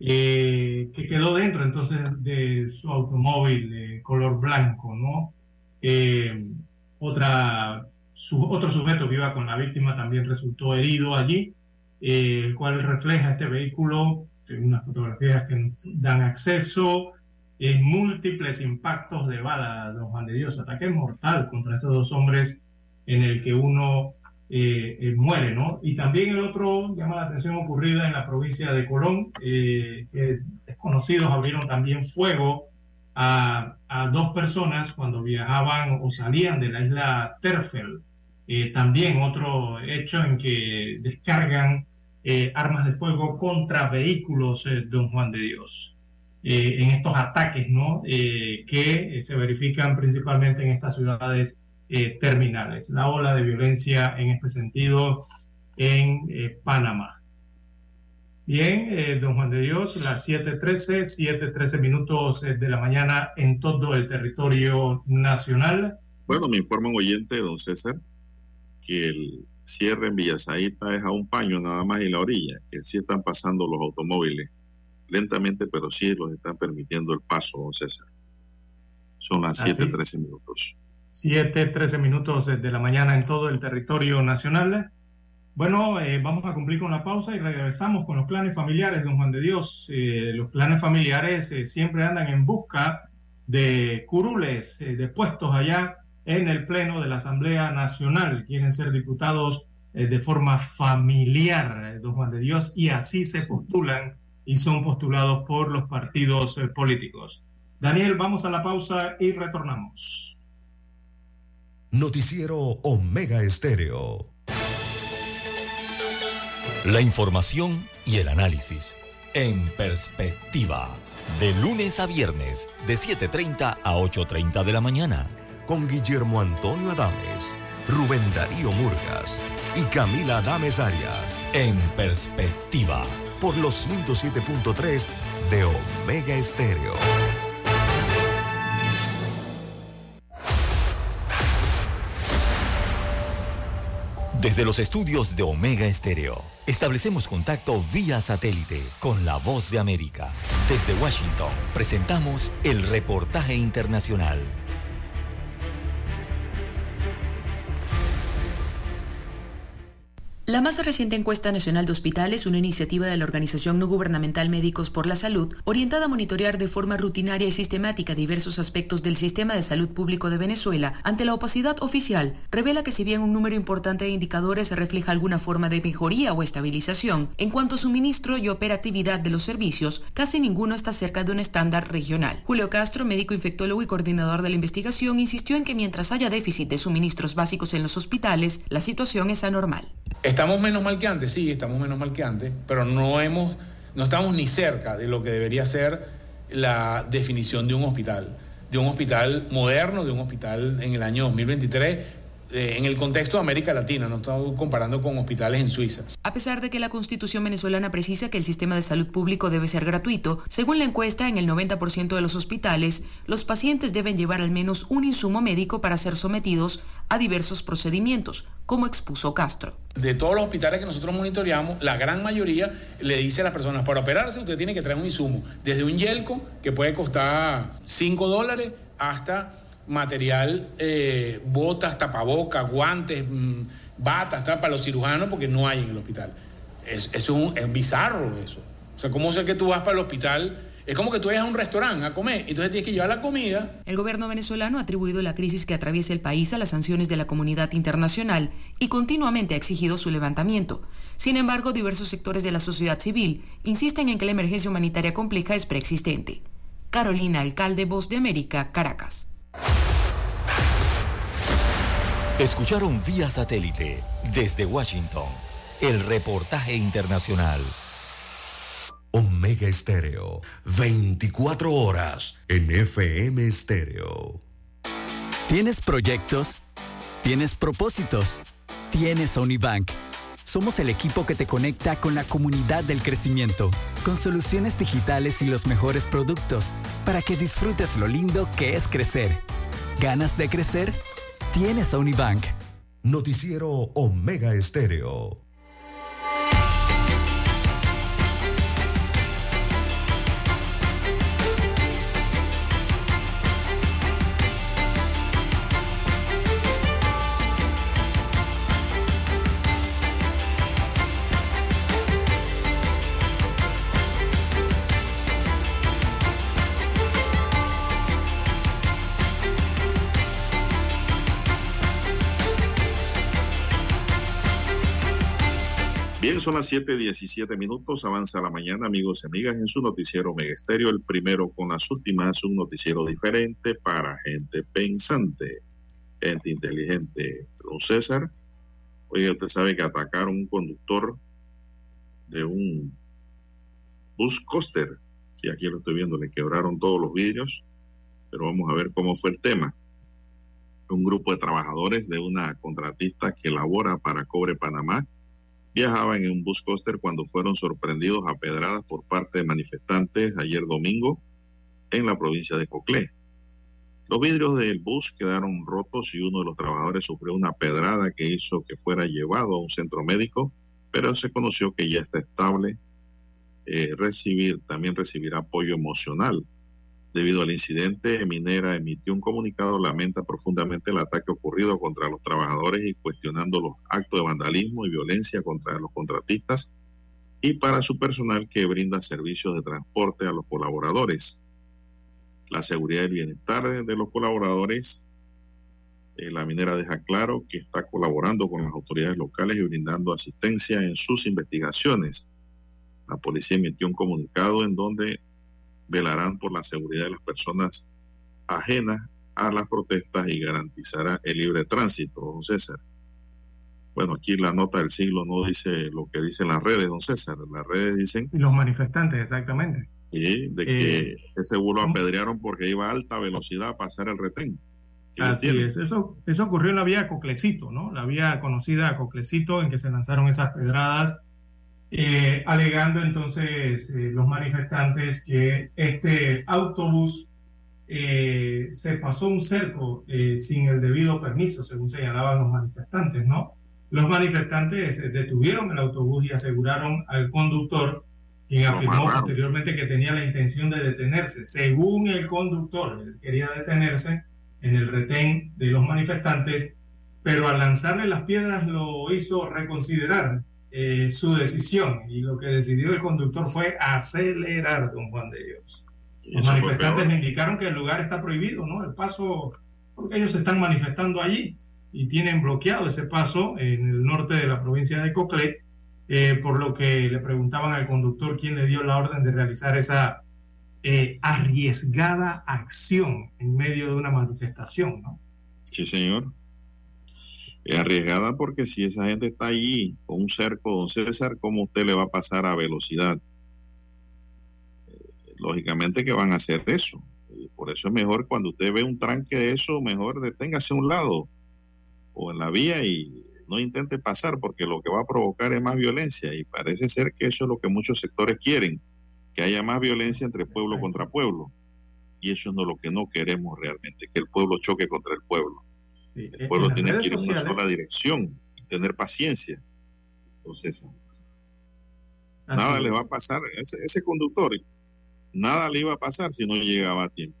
eh, que quedó dentro entonces de su automóvil color blanco, ¿no? otra, su, otro sujeto que iba con la víctima también resultó herido allí eh, el cual refleja este vehículo, unas fotografías que dan acceso, en múltiples impactos de bala, don Juan de Dios, ataque mortal contra estos dos hombres en el que uno eh, eh, muere, ¿no? Y también el otro llama la atención ocurrida en la provincia de Colón, que desconocidos abrieron también fuego a, a, dos personas cuando viajaban o salían de la isla Terfel. Eh, también otro hecho en que descargan eh, armas de fuego contra vehículos, eh, don Juan de Dios. en estos ataques ¿no? que se verifican principalmente en estas ciudades terminales. La ola de violencia en este sentido en Panamá. Bien, don Juan de Dios, las 7.13, 7.13 minutos de la mañana en todo el territorio nacional. Bueno, me informa un oyente, don César, que el cierre en Villasaita es a un paño nada más en la orilla, que sí están pasando los automóviles lentamente, pero sí los están permitiendo el paso, don César. Son las 7.13 minutos. 7.13 minutos de la mañana en todo el territorio nacional. Bueno, eh, vamos a cumplir con la pausa y regresamos con los planes familiares, don Juan de Dios. Eh, los planes familiares eh, siempre andan en busca de curules, de puestos allá en el Pleno de la Asamblea Nacional. Quieren ser diputados eh, de forma familiar, eh, don Juan de Dios, y así se postulan y son postulados por los partidos eh, políticos. Daniel, vamos a la pausa y retornamos. Noticiero Omega Estéreo. La información y el análisis en perspectiva. De lunes a viernes, de 7.30 a 8.30 de la mañana con Guillermo Antonio Adames, Rubén Darío Murgas y Camila Adames Arias. En perspectiva. Por los 107.3 de Omega Estéreo. Desde los estudios de Omega Estéreo, establecemos contacto vía satélite con la voz de América. Desde Washington, presentamos el reportaje internacional. La más reciente encuesta nacional de hospitales, una iniciativa de la organización no gubernamental Médicos por la Salud, orientada a monitorear de forma rutinaria y sistemática diversos aspectos del sistema de salud público de Venezuela ante la opacidad oficial, revela que si bien un número importante de indicadores refleja alguna forma de mejoría o estabilización, en cuanto a suministro y operatividad de los servicios, casi ninguno está cerca de un estándar regional. Julio Castro, médico infectólogo y coordinador de la investigación, insistió en que mientras haya déficit de suministros básicos en los hospitales, la situación es anormal. Estamos menos mal que antes, sí, estamos menos mal que antes, pero no hemos, no estamos ni cerca de lo que debería ser la definición de un hospital, de un hospital moderno, de un hospital en el año 2023 en el contexto de América Latina, no estamos comparando con hospitales en Suiza. A pesar de que la Constitución venezolana precisa que el sistema de salud público debe ser gratuito, según la encuesta, en el 90% de los hospitales, los pacientes deben llevar al menos un insumo médico para ser sometidos a diversos procedimientos, como expuso Castro. De todos los hospitales que nosotros monitoreamos, la gran mayoría le dice a las personas, para operarse usted tiene que traer un insumo, desde un yelco que puede costar 5 dólares hasta material, eh, botas, tapabocas, guantes, mm, batas, para los cirujanos, porque no hay en el hospital. Es, es, un, es bizarro eso. O sea, ¿cómo sé que tú vas para el hospital? Es como que tú vayas a un restaurante a comer, entonces tienes que llevar la comida. El gobierno venezolano ha atribuido la crisis que atraviesa el país a las sanciones de la comunidad internacional y continuamente ha exigido su levantamiento. Sin embargo, diversos sectores de la sociedad civil insisten en que la emergencia humanitaria compleja es preexistente. Carolina Alcalde, Voz de América, Caracas. Escucharon vía satélite desde Washington el reportaje internacional. Omega Estéreo, 24 horas en FM Estéreo. ¿Tienes proyectos? ¿Tienes propósitos? Tienes Unibank. Somos el equipo que te conecta con la comunidad del crecimiento, con soluciones digitales y los mejores productos, para que disfrutes lo lindo que es crecer. ¿Ganas de crecer? Tienes Unibank. Noticiero Omega Estéreo. Son las 7:17 minutos, avanza la mañana, amigos y amigas, en su noticiero Megesterio, el primero con las últimas, un noticiero diferente para gente pensante, gente inteligente. Don César, oye, usted sabe que atacaron un conductor de un bus coaster, sí, aquí lo estoy viendo, le quebraron todos los vidrios, pero vamos a ver cómo fue el tema. Un grupo de trabajadores de una contratista que labora para Cobre Panamá viajaban en un bus coaster cuando fueron sorprendidos a pedradas por parte de manifestantes ayer domingo en la provincia de Coclé. Los vidrios del bus quedaron rotos y uno de los trabajadores sufrió una pedrada que hizo que fuera llevado a un centro médico, pero se conoció que ya está estable. Eh, recibir, también recibirá apoyo emocional Debido al incidente, Minera emitió un comunicado, lamenta profundamente el ataque ocurrido contra los trabajadores y cuestionando los actos de vandalismo y violencia contra los contratistas y para su personal que brinda servicios de transporte a los colaboradores. La seguridad y bienestar de los colaboradores, eh, la minera deja claro que está colaborando con las autoridades locales y brindando asistencia en sus investigaciones. La policía emitió un comunicado en donde velarán por la seguridad de las personas ajenas a las protestas y garantizará el libre tránsito, don César. Bueno, aquí la nota del siglo no dice lo que dicen las redes, don César. Las redes dicen... Los manifestantes, exactamente. Sí, de que eh, ese vuelo apedrearon porque iba a alta velocidad a pasar el retén. Así es, eso, eso ocurrió en la vía Coclecito, ¿no? La vía conocida Coclecito en que se lanzaron esas pedradas eh, alegando entonces eh, los manifestantes que este autobús eh, se pasó un cerco sin el debido permiso, según señalaban los manifestantes, ¿no? Los manifestantes detuvieron el autobús y aseguraron al conductor, quien afirmó posteriormente que tenía la intención de detenerse. Según el conductor, él quería detenerse en el retén de los manifestantes, pero al lanzarle las piedras lo hizo reconsiderar eh, su decisión y lo que decidió el conductor fue acelerar, don Juan de Dios. Los manifestantes le indicaron que el lugar está prohibido, ¿no? El paso, porque ellos se están manifestando allí y tienen bloqueado ese paso en el norte de la provincia de Coclé, eh, por lo que le preguntaban al conductor quién le dio la orden de realizar esa eh, arriesgada acción en medio de una manifestación, ¿no? Sí, señor es arriesgada porque si esa gente está allí con un cerco, don César, ¿cómo usted le va a pasar a velocidad? Eh, lógicamente que van a hacer eso. por eso es mejor cuando usted ve un tranque de eso, mejor deténgase a un lado o en la vía y no intente pasar porque lo que va a provocar es más violencia y parece ser que eso es lo que muchos sectores quieren, que haya más violencia entre pueblo contra pueblo. Y eso es lo que no queremos realmente, que el pueblo choque contra el pueblo. El pueblo tiene que ir en una sola dirección y tener paciencia. Entonces, nada le va a pasar, ese, ese conductor, nada le iba a pasar si no llegaba a tiempo.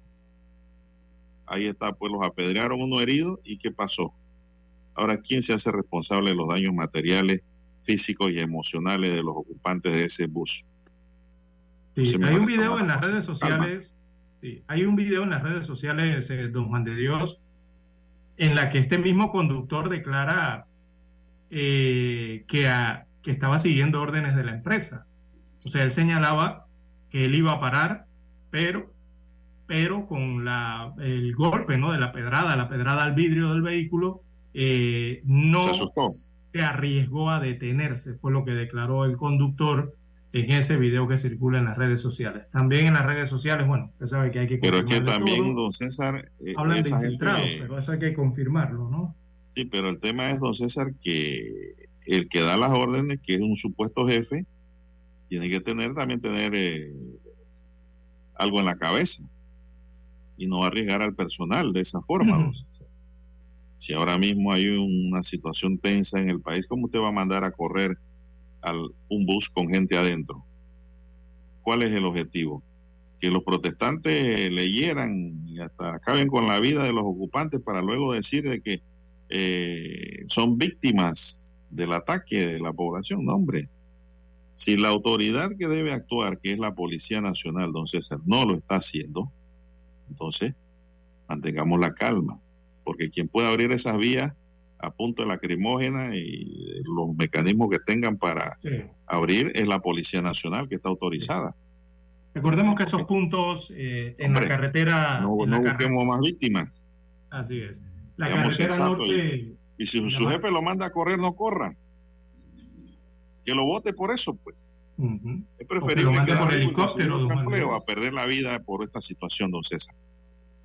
Ahí está, pues los apedrearon uno herido y ¿qué pasó? Ahora, ¿quién se hace responsable de los daños materiales, físicos y emocionales de los ocupantes de ese bus? Sí, hay un video en las redes sociales, sí, hay un video en las redes sociales, eh, don Juan de Dios, en la que este mismo conductor declara eh, que, a, que estaba siguiendo órdenes de la empresa. O sea, él señalaba que él iba a parar, pero, pero con la, el golpe ¿no? de la pedrada, la pedrada al vidrio del vehículo, eh, no se, arriesgó a detenerse, fue lo que declaró el conductor en ese video que circula en las redes sociales. También en las redes sociales, bueno, usted sabe que hay que Pero es que también, don César... Eh, hablan de infiltrados, pero eso hay que confirmarlo, ¿no? Sí, pero el tema es, don César, que el que da las órdenes, que es un supuesto jefe, tiene que tener también tener eh, algo en la cabeza y no arriesgar al personal de esa forma, don César. Si ahora mismo hay una situación tensa en el país, ¿cómo usted va a mandar a correr al, un bus con gente adentro? ¿Cuál es el objetivo? Que los protestantes leyeran y hasta acaben con la vida de los ocupantes para luego decir de que eh, son víctimas del ataque de la población. No, hombre. Si la autoridad que debe actuar, que es la Policía Nacional, don César, no lo está haciendo, entonces mantengamos la calma porque quien puede abrir esas vías a punto de lacrimógena y los mecanismos que tengan para abrir es la Policía Nacional que está autorizada. Recordemos que esos puntos eh, en la carretera... No, en la busquemos más víctimas. Así es. La carretera norte... Y, si su jefe lo manda a correr, no corra. Que lo vote por eso, pues. Es preferible lo mande por helicóptero, a perder la vida por esta situación, don César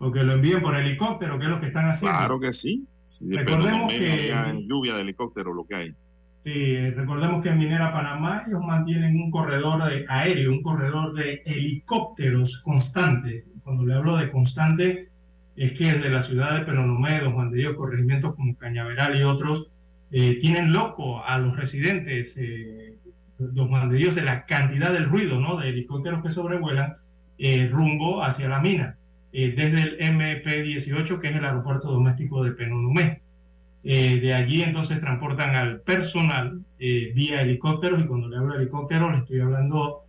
o que lo envíen por helicóptero, que es lo que están haciendo. Claro que sí. Recordemos que lluvia de helicóptero lo que hay. Sí, recordemos que en Minera Panamá ellos mantienen un corredor de aéreo, un corredor de helicópteros constante. Cuando le hablo de constante, es que desde la ciudad de Penonomé, Don Juan de Dios, corregimientos como Cañaveral y otros, eh, tienen loco a los residentes, eh, Don Juan de Dios, de la cantidad del ruido, ¿no? De helicópteros que sobrevuelan eh, rumbo hacia la mina. Eh, desde el MP18, que es el aeropuerto doméstico de Penonumé. Eh, de allí entonces transportan al personal eh, vía helicópteros y cuando le hablo de helicópteros le estoy hablando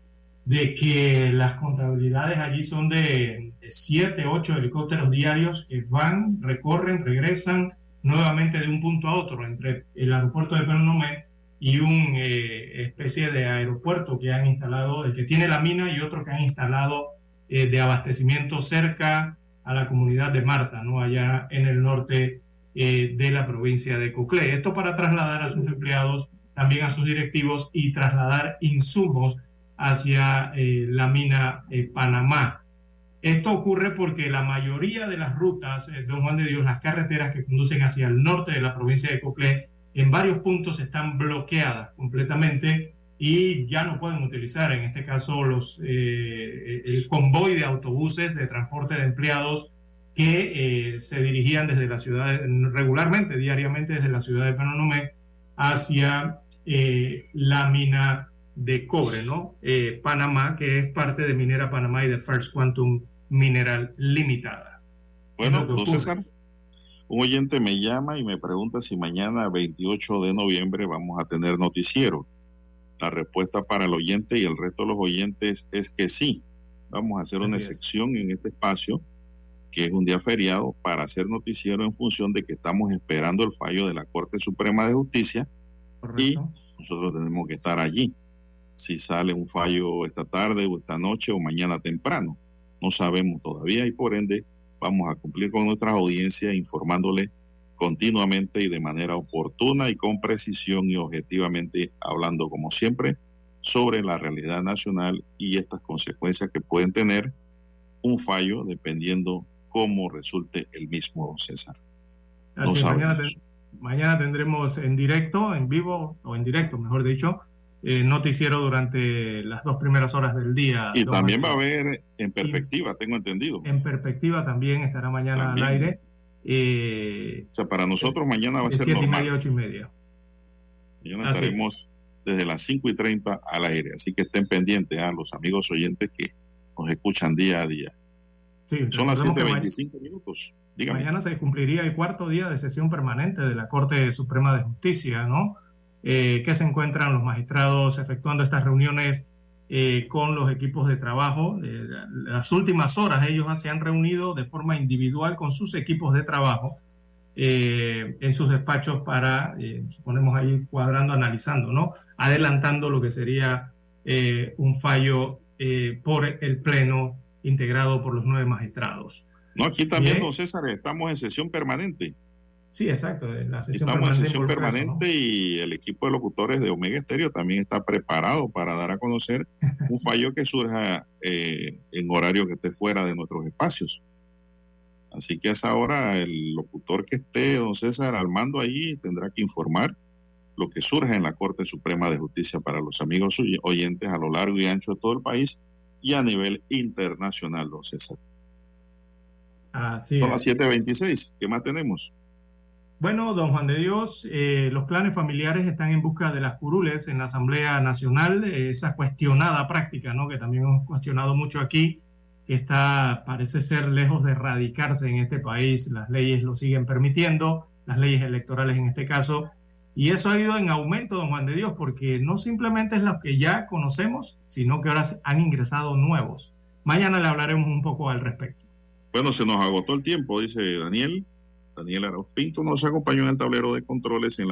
de que las contabilidades allí son de 7, 8 helicópteros diarios que van, recorren, regresan nuevamente de un punto a otro entre el aeropuerto de Penonumé y una especie de aeropuerto que han instalado, el que tiene la mina y otro que han instalado eh, de abastecimiento cerca a la comunidad de Marta, ¿no? allá en el norte eh, de la provincia de Coclé. Esto para trasladar a sus empleados, también a sus directivos y trasladar insumos hacia eh, la mina Panamá. Esto ocurre porque la mayoría de las rutas, don Juan de Dios, las carreteras que conducen hacia el norte de la provincia de Coclé, en varios puntos están bloqueadas completamente y ya no pueden utilizar, en este caso, los, eh, el convoy de autobuses de transporte de empleados que eh, se dirigían desde la ciudad, regularmente, diariamente desde la ciudad de Penonomé hacia eh, la mina de cobre, ¿no? Panamá, que es parte de Minera Panamá y de First Quantum Mineral Limitada. Bueno, entonces, un oyente me llama y me pregunta si mañana, 28 de noviembre, vamos a tener noticiero. La respuesta para el oyente y el resto de los oyentes es que sí. Vamos a hacer una excepción en este espacio, que es un día feriado, para hacer noticiero en función de que estamos esperando el fallo de la Corte Suprema de Justicia y nosotros tenemos que estar allí. Si sale un fallo esta tarde o esta noche o mañana temprano, no sabemos todavía y por ende vamos a cumplir con nuestras audiencias informándole continuamente y de manera oportuna y con precisión y objetivamente hablando como siempre sobre la realidad nacional y estas consecuencias que pueden tener un fallo dependiendo cómo resulte el mismo, César. Mañana, mañana tendremos en directo, en vivo, o en directo, mejor dicho, eh, noticiero durante las dos primeras horas del día. Y también va a haber en perspectiva, tengo entendido. En perspectiva también estará mañana al aire. Eh, o sea, para nosotros mañana va a ser siete normal. y media, ocho y media. Mañana Así estaremos es. desde las 5 y 30 al aire, así que estén pendientes a los amigos oyentes que nos escuchan día a día. Sí, Son las 7.25 minutos. Dígame. Mañana se cumpliría el cuarto día de sesión permanente de la Corte Suprema de Justicia, ¿no? Eh, que se encuentran los magistrados efectuando estas reuniones eh, con los equipos de trabajo. Eh, las últimas horas ellos se han reunido de forma individual con sus equipos de trabajo en sus despachos para, suponemos ahí cuadrando, analizando, ¿no? Adelantando lo que sería un fallo por el Pleno integrado por los nueve magistrados. No, aquí también, don César, estamos en sesión permanente. Sí, exacto. La sesión Estamos en sesión permanente caso, ¿no? y el equipo de locutores de Omega Estéreo también está preparado para dar a conocer un fallo que surja eh, en horario que esté fuera de nuestros espacios. Así que a esa hora el locutor que esté, don César, al mando ahí tendrá que informar lo que surge en la Corte Suprema de Justicia para los amigos oyentes a lo largo y ancho de todo el país y a nivel internacional, don César. Así Son las es. 7.26. ¿Qué más tenemos? Bueno, don Juan de Dios, eh, los clanes familiares están en busca de las curules en la Asamblea Nacional, eh, esa cuestionada práctica, ¿no? Que también hemos cuestionado mucho aquí, que está, parece ser lejos de erradicarse en este país. Las leyes lo siguen permitiendo, las leyes electorales en este caso, y eso ha ido en aumento, don Juan de Dios, porque no simplemente es los que ya conocemos, sino que ahora han ingresado nuevos. Mañana le hablaremos un poco al respecto. Bueno, se nos agotó el tiempo, dice Daniel. Daniel Arauz Pinto nos acompañó en el tablero de controles en la